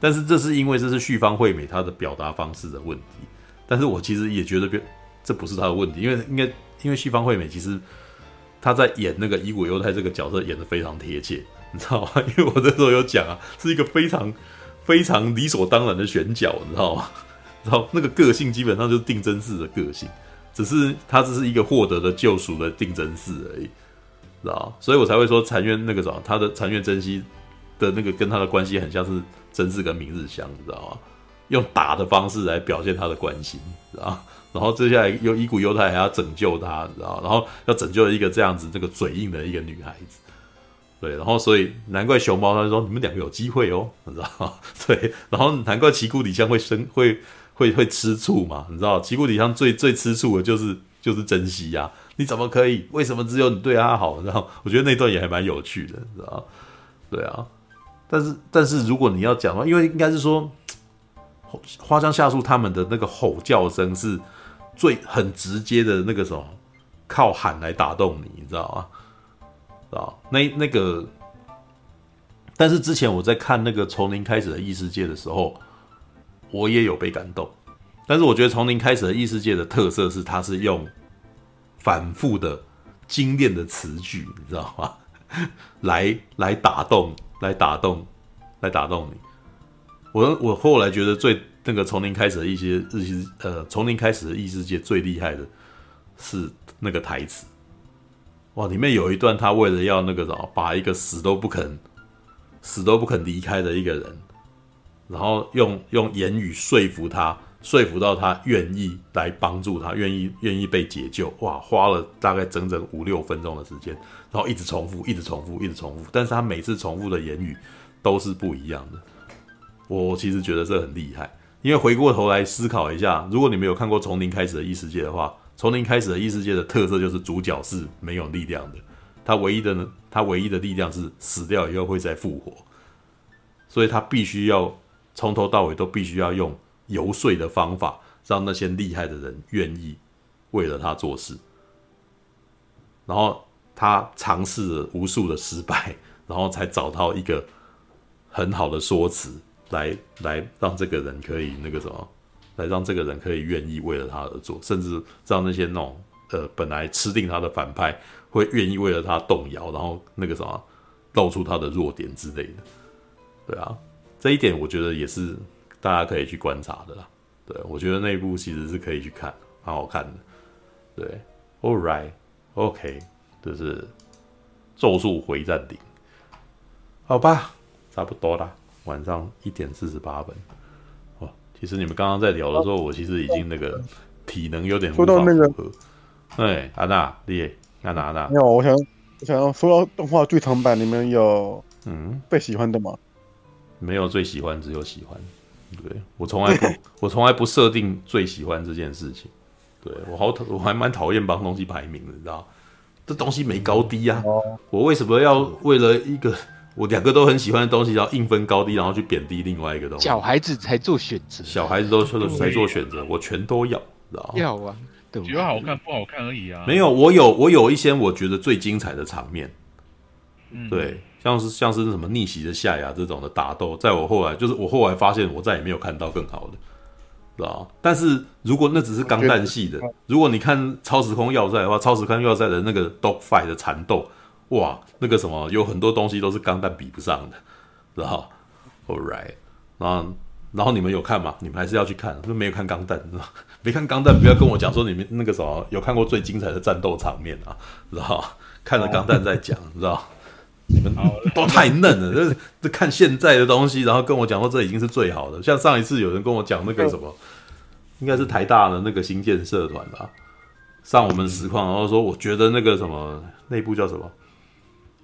但是这是因为这是旭方惠美她的表达方式的问题。但是我其实也觉得别，这不是她的问题，因为应该因为旭方惠美其实她在演那个乙骨忧太这个角色演得非常贴切，你知道吗？因为我这时候有讲啊，是一个非常非常理所当然的选角，你知道吗？然后那个个性基本上就是定真寺的个性，只是他只是一个获得了救赎的定真寺而已，知道？所以我才会说禅院那个什么，他的禅院真希的那个跟他的关系很像是真嗣跟明日香，你知道吗？用打的方式来表现他的关心，知道？然后接下来有乙骨忧太还要拯救他，知道？然后要拯救一个这样子这个嘴硬的一个女孩子。对，然后所以难怪熊猫他说你们两个有机会哦，你知道？对，然后难怪旗鼓底香会生会。会会吃醋嘛？你知道，旗鼓底下最最吃醋的就是就是珍惜呀！你怎么可以？为什么只有你对他好？然后我觉得那段也还蛮有趣的，你知道？对啊，但是但是如果你要讲的话，因为应该是说花江夏树他们的那个吼叫声是最很直接的那个什么，靠喊来打动你，你知道吗？啊，那那个，但是之前我在看那个从零开始的异世界的时候。我也有被感动，但是我觉得从零开始的异世界的特色是，它是用反复的精炼的词句，你知道吗？来来打动，来打动，来打动你。我我后来觉得最那个从零开始的一些日系呃，从零开始的异世界最厉害的是那个台词，哇！里面有一段，他为了要那个什么，把一个死都不肯死都不肯离开的一个人。然后用用言语说服他，说服到他愿意来帮助他，愿意愿意被解救。哇，花了大概整整五六分钟的时间，然后一直重复，一直重复，一直重复。但是他每次重复的言语都是不一样的。我其实觉得这很厉害，因为回过头来思考一下，如果你没有看过从零开始的异世界的话，从零开始的异世界的特色就是主角是没有力量的，他唯一的呢，他唯一的力量是死掉以后会再复活，所以他必须要。从头到尾都必须要用游说的方法，让那些厉害的人愿意为了他做事。然后他尝试了无数的失败，然后才找到一个很好的说辞来来让这个人可以那个什么，来让这个人可以愿意为了他而做，甚至让那些那种呃本来吃定他的反派会愿意为了他动摇，然后那个什么露出他的弱点之类的。对啊。这一点我觉得也是大家可以去观察的啦。对，我觉得那一部其实是可以去看，蛮好看的。对，All right，OK 就是咒术回战顶，好吧，差不多啦，晚上一点四十八分。哦，其实你们刚刚在聊的时候，我其实已经那个体能有点说到那个，对，安娜，你，安娜，安娜，没有，我想，我想要说到动画剧场版，你们有嗯最喜欢的吗？没有最喜欢，只有喜欢。对，我从来不，我从来不设定最喜欢这件事情。对，我好讨，我还蛮讨厌帮东西排名的，你知道？这东西没高低呀、啊，我为什么要为了一个 我两个都很喜欢的东西，要硬分高低，然后去贬低另外一个东西？小孩子才做选择，小孩子都说的才做选择，我全都要，知道？要啊，觉得好看不好看而已啊。没有，我有我有一些我觉得最精彩的场面，嗯、对。像是像是什么逆袭的夏亚这种的打斗，在我后来就是我后来发现，我再也没有看到更好的，知道？但是如果那只是钢弹系的，如果你看超时空要塞的话，超时空要塞的那个 dog fight 的缠斗，哇，那个什么有很多东西都是钢弹比不上的，知道？All right，然后然后你们有看吗？你们还是要去看，就没有看钢弹，没看钢弹，不要跟我讲说你们那个什么有看过最精彩的战斗场面啊，知道？看了钢弹再讲，知道？你们 都太嫩了，这 这看现在的东西，然后跟我讲说这已经是最好的。像上一次有人跟我讲那个什么，应该是台大的那个新建社团吧，上我们实况，然后说我觉得那个什么内部叫什么，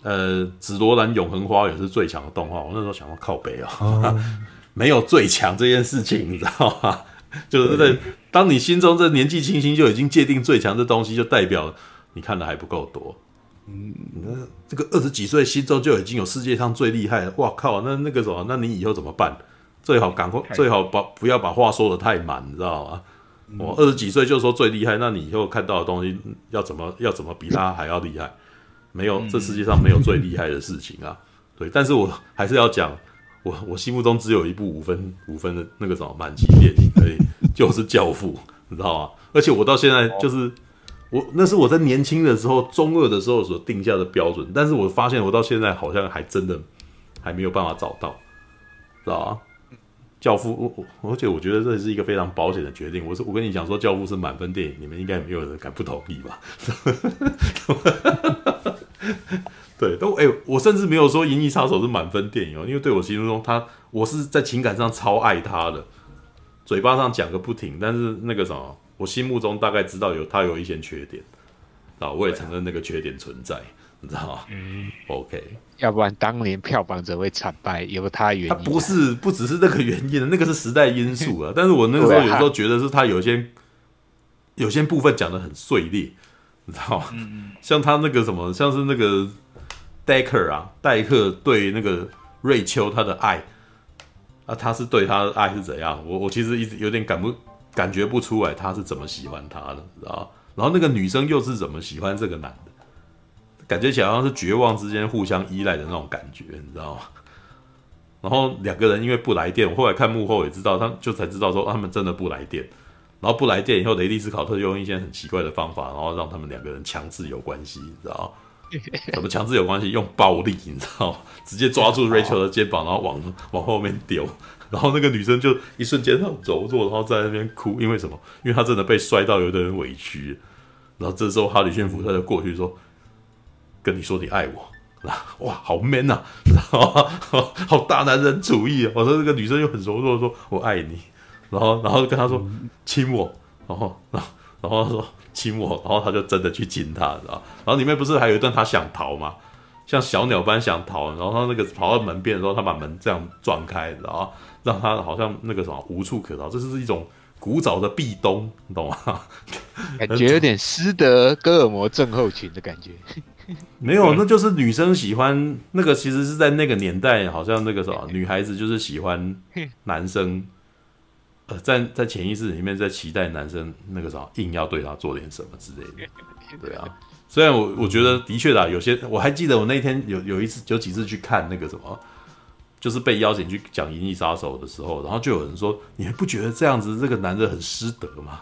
呃，紫罗兰永恒花园是最强的动画。我那时候想说靠北啊、哦，没有最强这件事情，你知道吗？就是在当你心中这年纪轻轻就已经界定最强的东西，就代表你看的还不够多。嗯，那这个二十几岁心中就已经有世界上最厉害了，哇靠！那那个什么，那你以后怎么办？最好赶快，最好把不要把话说的太满，你知道吗？我二十几岁就说最厉害，那你以后看到的东西要怎么要怎么比他还要厉害？没有，这世界上没有最厉害的事情啊。对，但是我还是要讲，我我心目中只有一部五分五分的那个什么满级电影，可以就是《教父》，你知道吗？而且我到现在就是。我那是我在年轻的时候，中二的时候所定下的标准，但是我发现我到现在好像还真的还没有办法找到，知道？教父，我而且我觉得这是一个非常保险的决定。我是我跟你讲说，教父是满分电影，你们应该没有人敢不同意吧？对，都哎、我甚至没有说《银翼杀手》是满分电影哦，因为对我心目中他，我是在情感上超爱他的，嘴巴上讲个不停，但是那个什么。我心目中大概知道有他有一些缺点，啊，我也承认那个缺点存在，你知道吗？嗯，OK，要不然当年票房怎会惨败？有他原因，他不是不只是那个原因，那个是时代因素啊。但是我那个时候有时候觉得是他有些有些部分讲的很碎裂，你知道吗？嗯，像他那个什么，像是那个戴克啊，戴克对那个瑞秋他的爱啊，他是对他的爱是怎样？我我其实一直有点感不。感觉不出来他是怎么喜欢他的，知道？然后那个女生又是怎么喜欢这个男的？感觉起来好像是绝望之间互相依赖的那种感觉，你知道吗？然后两个人因为不来电，我后来看幕后也知道，他就才知道说他们真的不来电。然后不来电以后，雷利斯考特就用一些很奇怪的方法，然后让他们两个人强制有关系，你知道？怎么强制有关系？用暴力，你知道？直接抓住 Rachel 的肩膀，然后往往后面丢。然后那个女生就一瞬间很柔弱，然后在那边哭，因为什么？因为她真的被摔到有点委屈。然后这时候哈里逊福特就过去说：“跟你说你爱我。”哇，好 man 呐、啊，好大男人主义啊！我说这个女生又很柔弱，说我爱你。然后，然后跟他说亲我。然后，然后，然后他说亲我。然后他就真的去亲她，知道？然后里面不是还有一段他想逃吗？像小鸟般想逃，然后他那个跑到门边的时候，他把门这样撞开，然后。让他好像那个什么无处可逃，这是一种古早的壁咚，你懂吗？感觉有点斯德哥尔摩症候群的感觉。没有，那就是女生喜欢那个，其实是在那个年代，好像那个什么 女孩子就是喜欢男生，呃，在在潜意识里面在期待男生那个什么硬要对她做点什么之类的。对啊，虽然我我觉得的确啦，有些我还记得我那天有有一次有几次去看那个什么。就是被邀请去讲《银翼杀手》的时候，然后就有人说：“你还不觉得这样子这个男人很失德吗？”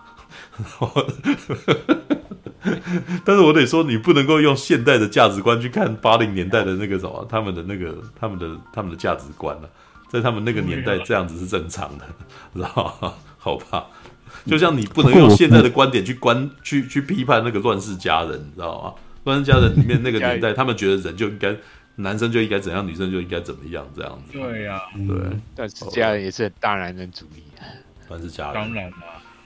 但是，我得说，你不能够用现代的价值观去看八零年代的那个什么，他们的那个他们的他们的价值观了，在他们那个年代这样子是正常的，知道吗？好吧，就像你不能用现在的观点去观去去批判那个乱世佳人，你知道吗？乱世佳人里面那个年代，他们觉得人就应该，男生就应该怎样，女生就应该怎么样，这样子。对呀，对。但是家人也是很大男人主义。乱世佳人，当然了。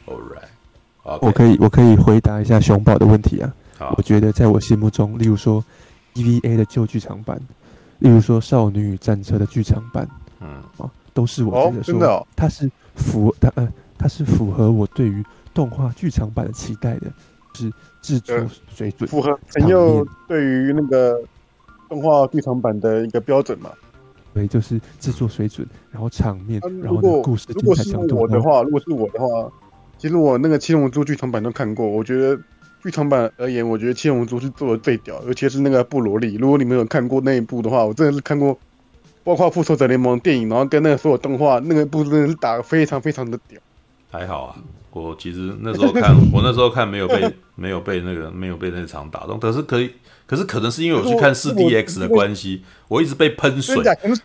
All right。我可以，我可以回答一下熊宝的问题啊。我觉得在我心目中，例如说 EVA 的旧剧场版，例如说《少女与战车》的剧场版，嗯，啊，都是我觉得说它是符它呃它是符合我对于动画剧场版的期待的，是制作水准符合陈佑对于那个动画剧场版的一个标准嘛？对，就是制作水准，然后场面，然后呢故事如果是我的话，如果是我的话，其实我那个七龙珠剧场版都看过，我觉得。剧场版而言，我觉得《七龙珠》是做的最屌，尤其是那个布罗利。如果你们有看过那一部的话，我真的是看过，包括《复仇者联盟》电影，然后跟那个所有动画，那个部真的是打的非常非常的屌。还好啊，我其实那时候看，我那时候看没有被没有被那个没有被那场打动，可是可以，可是可能是因为我去看四 DX 的关系，我一直被喷水，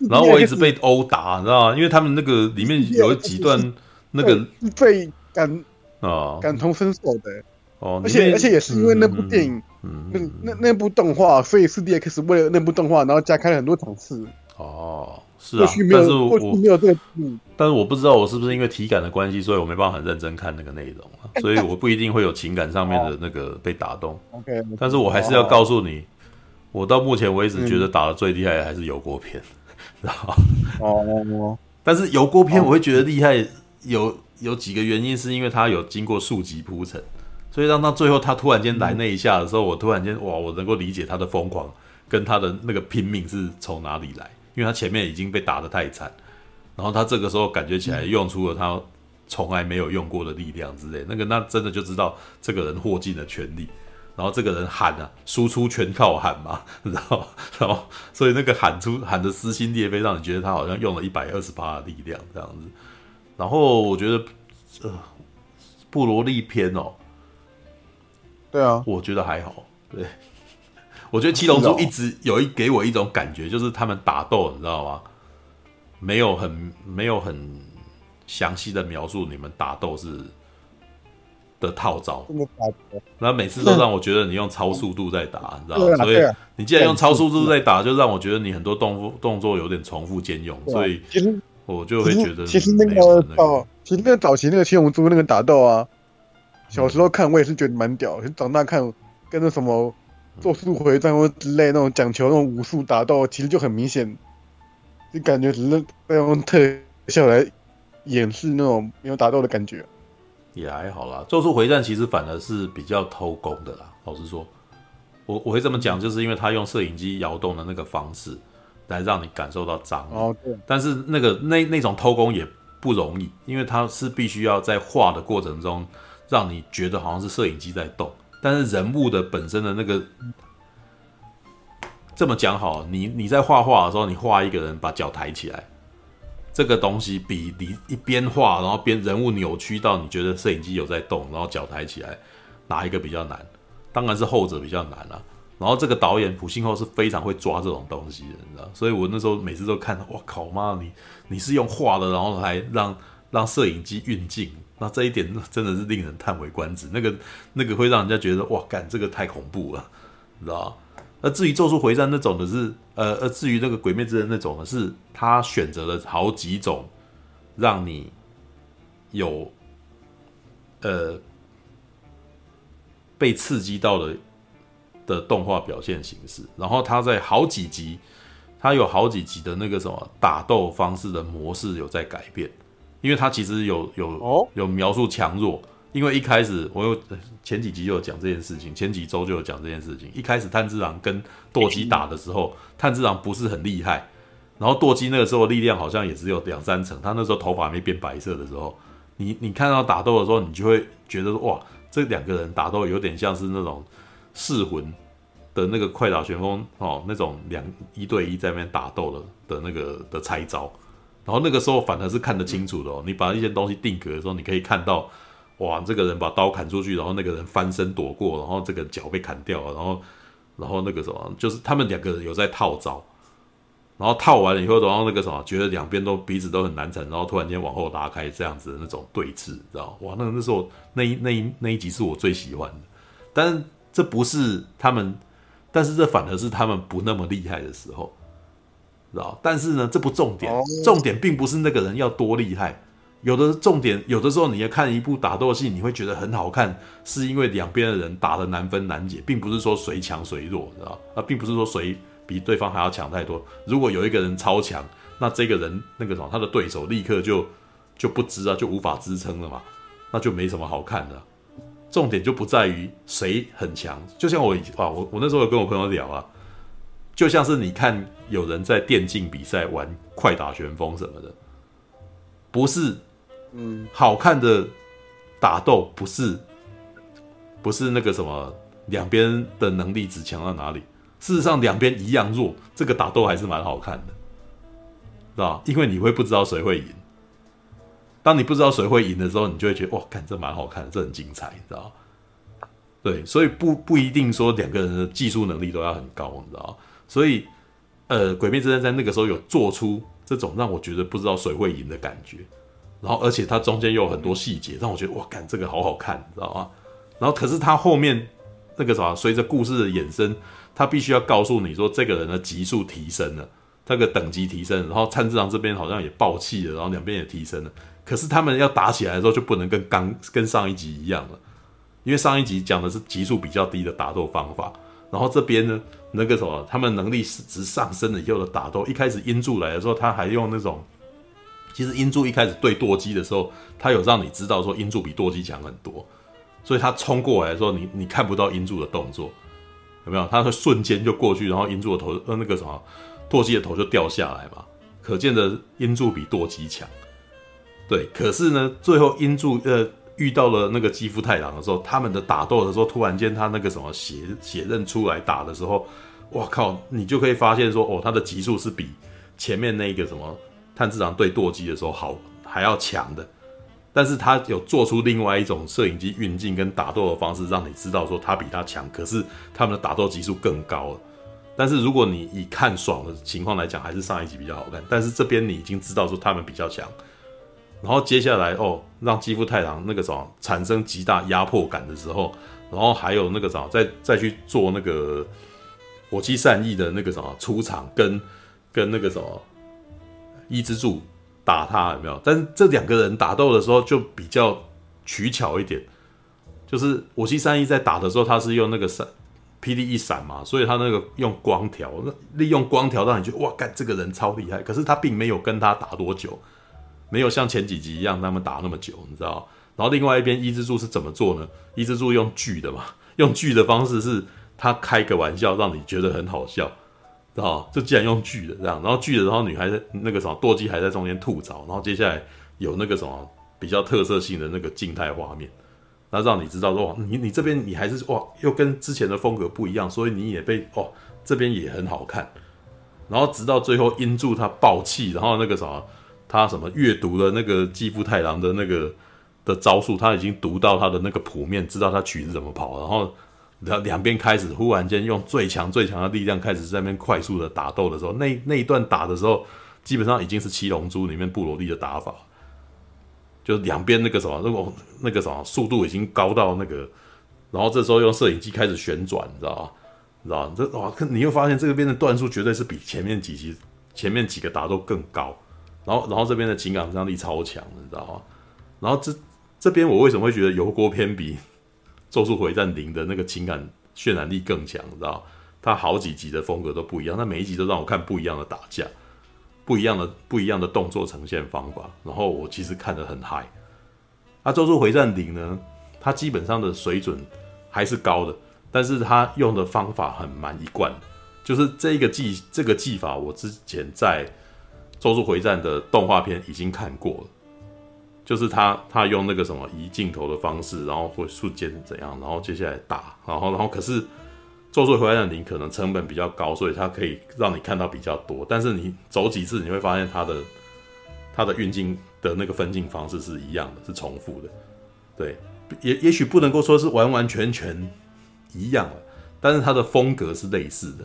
然后我一直被殴打，你知道吗？因为他们那个里面有几段那个最感啊感同身受的。哦，而且而且也是因为那部电影，那那那部动画，所以四 D X 为了那部动画，然后加开了很多场次。哦，是啊，但是我没有这个，但是我不知道我是不是因为体感的关系，所以我没办法很认真看那个内容啊，所以我不一定会有情感上面的那个被打动。OK，但是我还是要告诉你，我到目前为止觉得打的最厉害的还是油锅片，知道吗？哦，但是油锅片我会觉得厉害，有有几个原因，是因为它有经过数集铺陈。所以让到最后，他突然间来那一下的时候，我突然间哇，我能够理解他的疯狂跟他的那个拼命是从哪里来，因为他前面已经被打得太惨，然后他这个时候感觉起来用出了他从来没有用过的力量之类，那个那真的就知道这个人获尽了全力，然后这个人喊啊，输出全靠喊嘛，然后然后所以那个喊出喊的撕心裂肺，让你觉得他好像用了一百二十八的力量这样子，然后我觉得呃布罗利篇哦。对啊，我觉得还好。对，我觉得七龙珠一直有一给我一种感觉，就是他们打斗，你知道吗？没有很没有很详细的描述你们打斗是的套招，然后每次都让我觉得你用超速度在打，你知道吗？所以你既然用超速度在打，就让我觉得你很多动动作有点重复兼用，所以我就会觉得其实那个哦，其实那个早期那个七龙珠那个打斗啊。小时候看我也是觉得蛮屌，长大看跟那什么咒术回战或之类那种讲求那种武术打斗，其实就很明显，就感觉只是在用特效来掩饰那种没有打斗的感觉。也还好啦，咒术回战其实反而是比较偷工的啦。老实说，我我会这么讲，就是因为他用摄影机摇动的那个方式来让你感受到张力。哦，对。但是那个那那种偷工也不容易，因为他是必须要在画的过程中。让你觉得好像是摄影机在动，但是人物的本身的那个，这么讲好，你你在画画的时候，你画一个人把脚抬起来，这个东西比你一边画，然后边人物扭曲到你觉得摄影机有在动，然后脚抬起来，哪一个比较难？当然是后者比较难了。然后这个导演朴信厚是非常会抓这种东西的，你知道？所以我那时候每次都看，到，我靠妈，你你是用画的，然后还让让摄影机运镜。那这一点真的是令人叹为观止，那个那个会让人家觉得哇，干这个太恐怖了，你知道吗？那至于咒术回战那种的是，呃呃，至于那个鬼灭之刃那种的是，他选择了好几种让你有呃被刺激到的的动画表现形式，然后他在好几集，他有好几集的那个什么打斗方式的模式有在改变。因为他其实有有有描述强弱，因为一开始我有前几集就有讲这件事情，前几周就有讲这件事情。一开始炭治郎跟舵机打的时候，炭治郎不是很厉害，然后舵机那个时候力量好像也只有两三成，他那时候头发还没变白色的时候，你你看到打斗的时候，你就会觉得哇，这两个人打斗有点像是那种噬魂的那个快打旋风哦，那种两一对一在那边打斗的的那个的拆招。然后那个时候反而是看得清楚的哦，你把一些东西定格的时候，你可以看到，哇，这个人把刀砍出去，然后那个人翻身躲过，然后这个脚被砍掉了，然后，然后那个什么，就是他们两个人有在套招，然后套完了以后，然后那个什么，觉得两边都鼻子都很难缠，然后突然间往后拉开这样子的那种对峙，知道哇，那那时候那一那一那一集是我最喜欢的，但是这不是他们但是这反而是他们不那么厉害的时候，知道？但是呢，这不重点，重点并不是那个人要多厉害。有的重点，有的时候你要看一部打斗戏，你会觉得很好看，是因为两边的人打的难分难解，并不是说谁强谁弱，知道？啊，并不是说谁比对方还要强太多。如果有一个人超强，那这个人那个什么，他的对手立刻就就不支啊，就无法支撑了嘛，那就没什么好看的。重点就不在于谁很强，就像我啊，我我那时候有跟我朋友聊啊，就像是你看有人在电竞比赛玩快打旋风什么的，不是。嗯，好看的打斗不是不是那个什么两边的能力只强到哪里？事实上两边一样弱，这个打斗还是蛮好看的，知道？因为你会不知道谁会赢。当你不知道谁会赢的时候，你就会觉得哇，看这蛮好看的，这很精彩，你知道？对，所以不不一定说两个人的技术能力都要很高，你知道？所以呃，《鬼灭之刃》在那个时候有做出这种让我觉得不知道谁会赢的感觉。然后，而且它中间又有很多细节，让我觉得哇，干这个好好看，你知道吗？然后，可是它后面那个什么，随着故事的衍生，它必须要告诉你说，这个人的级数提升了，这个等级提升，然后参之郎这边好像也爆气了，然后两边也提升了。可是他们要打起来的时候，就不能跟刚跟上一集一样了，因为上一集讲的是级数比较低的打斗方法，然后这边呢，那个什么，他们能力值上升了以后的打斗，一开始音柱来的时候，他还用那种。其实音柱一开始对舵机的时候，他有让你知道说音柱比舵机强很多，所以他冲过来的时候，你你看不到音柱的动作，有没有？他会瞬间就过去，然后音柱的头呃那个什么舵机的头就掉下来嘛，可见的音柱比舵机强。对，可是呢，最后音柱呃遇到了那个肌肤太郎的时候，他们的打斗的时候，突然间他那个什么血血刃出来打的时候，哇靠，你就可以发现说哦，他的级数是比前面那个什么。炭治郎对舵机的时候好还要强的，但是他有做出另外一种摄影机运镜跟打斗的方式，让你知道说他比他强，可是他们的打斗级数更高了。但是如果你以看爽的情况来讲，还是上一集比较好看。但是这边你已经知道说他们比较强，然后接下来哦，让肌肤太郎那个什么产生极大压迫感的时候，然后还有那个什么再再去做那个火七善逸的那个什么出场跟跟那个什么。伊之助打他有没有？但是这两个人打斗的时候就比较取巧一点，就是我西三一在打的时候，他是用那个闪霹雳一闪嘛，所以他那个用光条，利用光条让你觉得哇，干这个人超厉害。可是他并没有跟他打多久，没有像前几集一样他们打那么久，你知道？然后另外一边伊之助是怎么做呢？伊之助用锯的嘛，用锯的方式是他开个玩笑，让你觉得很好笑。知道，就既然用锯的这样，然后锯的，然后女孩子那个什么舵机还在中间吐槽，然后接下来有那个什么比较特色性的那个静态画面，那让你知道说哇，你你这边你还是哇，又跟之前的风格不一样，所以你也被哦这边也很好看，然后直到最后音柱他爆气，然后那个什么他什么阅读了那个继父太郎的那个的招数，他已经读到他的那个谱面，知道他曲子怎么跑，然后。两两边开始忽然间用最强最强的力量开始在那边快速的打斗的时候，那那一段打的时候，基本上已经是七龙珠里面布罗利的打法，就是两边那个什么，那个那个什么速度已经高到那个，然后这时候用摄影机开始旋转，你知道吗？你知道吗？这哇，你又发现这个边的段数绝对是比前面几集前面几个打斗更高，然后然后这边的情感张力超强，你知道吗？然后这这边我为什么会觉得油锅篇比？《咒术回战零》的那个情感渲染力更强，知道？它好几集的风格都不一样，它每一集都让我看不一样的打架，不一样的不一样的动作呈现方法，然后我其实看得很嗨。啊，《咒术回战零》呢，它基本上的水准还是高的，但是它用的方法很蛮一贯的，就是这个技这个技法，我之前在《咒术回战》的动画片已经看过了。就是他，他用那个什么移镜头的方式，然后会瞬间怎样，然后接下来打，然后，然后可是咒术回战零可能成本比较高，所以它可以让你看到比较多。但是你走几次，你会发现它的它的运镜的那个分镜方式是一样的，是重复的。对，也也许不能够说是完完全全一样了，但是它的风格是类似的，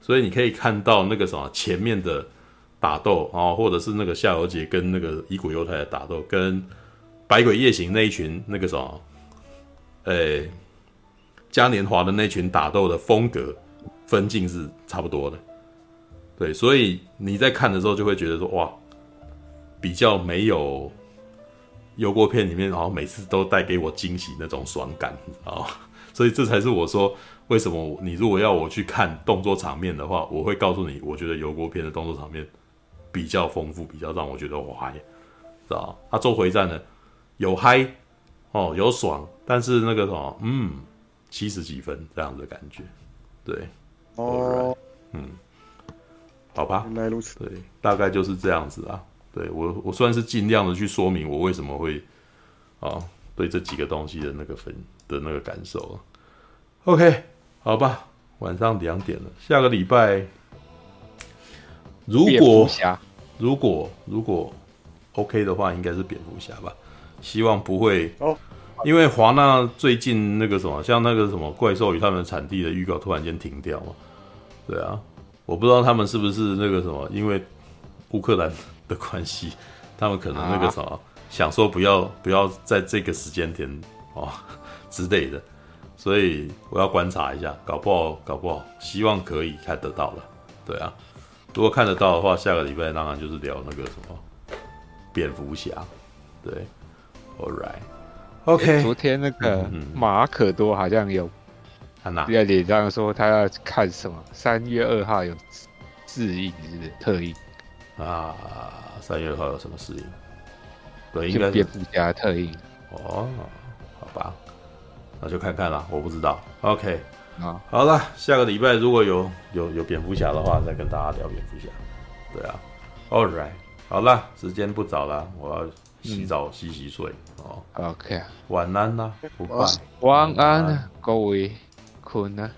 所以你可以看到那个什么前面的。打斗啊，或者是那个夏油杰跟那个乙骨忧太的打斗，跟百鬼夜行那一群那个什么，诶、嘉年华的那群打斗的风格分镜是差不多的。对，所以你在看的时候就会觉得说，哇，比较没有油锅片里面，好像每次都带给我惊喜那种爽感啊。所以这才是我说，为什么你如果要我去看动作场面的话，我会告诉你，我觉得油锅片的动作场面比较丰富，比较让我觉得我嗨，知道他做回战呢，有嗨哦，有爽，但是那个什么，嗯，七十几分这样的感觉，对，哦，嗯，好吧，原来如此，对，大概就是这样子啊。对我，我算是尽量的去说明我为什么会啊。对这几个东西的那个分的那个感受，OK，好吧，晚上两点了，下个礼拜如果如果如果 OK 的话，应该是蝙蝠侠吧，希望不会哦，因为华纳最近那个什么，像那个什么怪兽与他们的产地的预告突然间停掉嘛，对啊，我不知道他们是不是那个什么，因为乌克兰的关系，他们可能那个什么。啊。想说不要不要在这个时间点哦之类的，所以我要观察一下，搞不好搞不好，希望可以看得到了。对啊，如果看得到的话，下个礼拜当然就是聊那个什么蝙蝠侠。对，All right，OK。Okay, 昨天那个马可多好像有在脸上说他要看什么，三月二号有试映是不是特映啊？三月二号有什么试映？对，应该是蝙蝠侠特映哦，好吧，那就看看啦，我不知道。OK，啊，好了，下个礼拜如果有有有蝙蝠侠的话，再跟大家聊蝙蝠侠。对啊，All right，好了，时间不早了，我要洗澡、嗯、洗洗睡。哦。OK，晚安啦，不拜，晚安，各位，困了。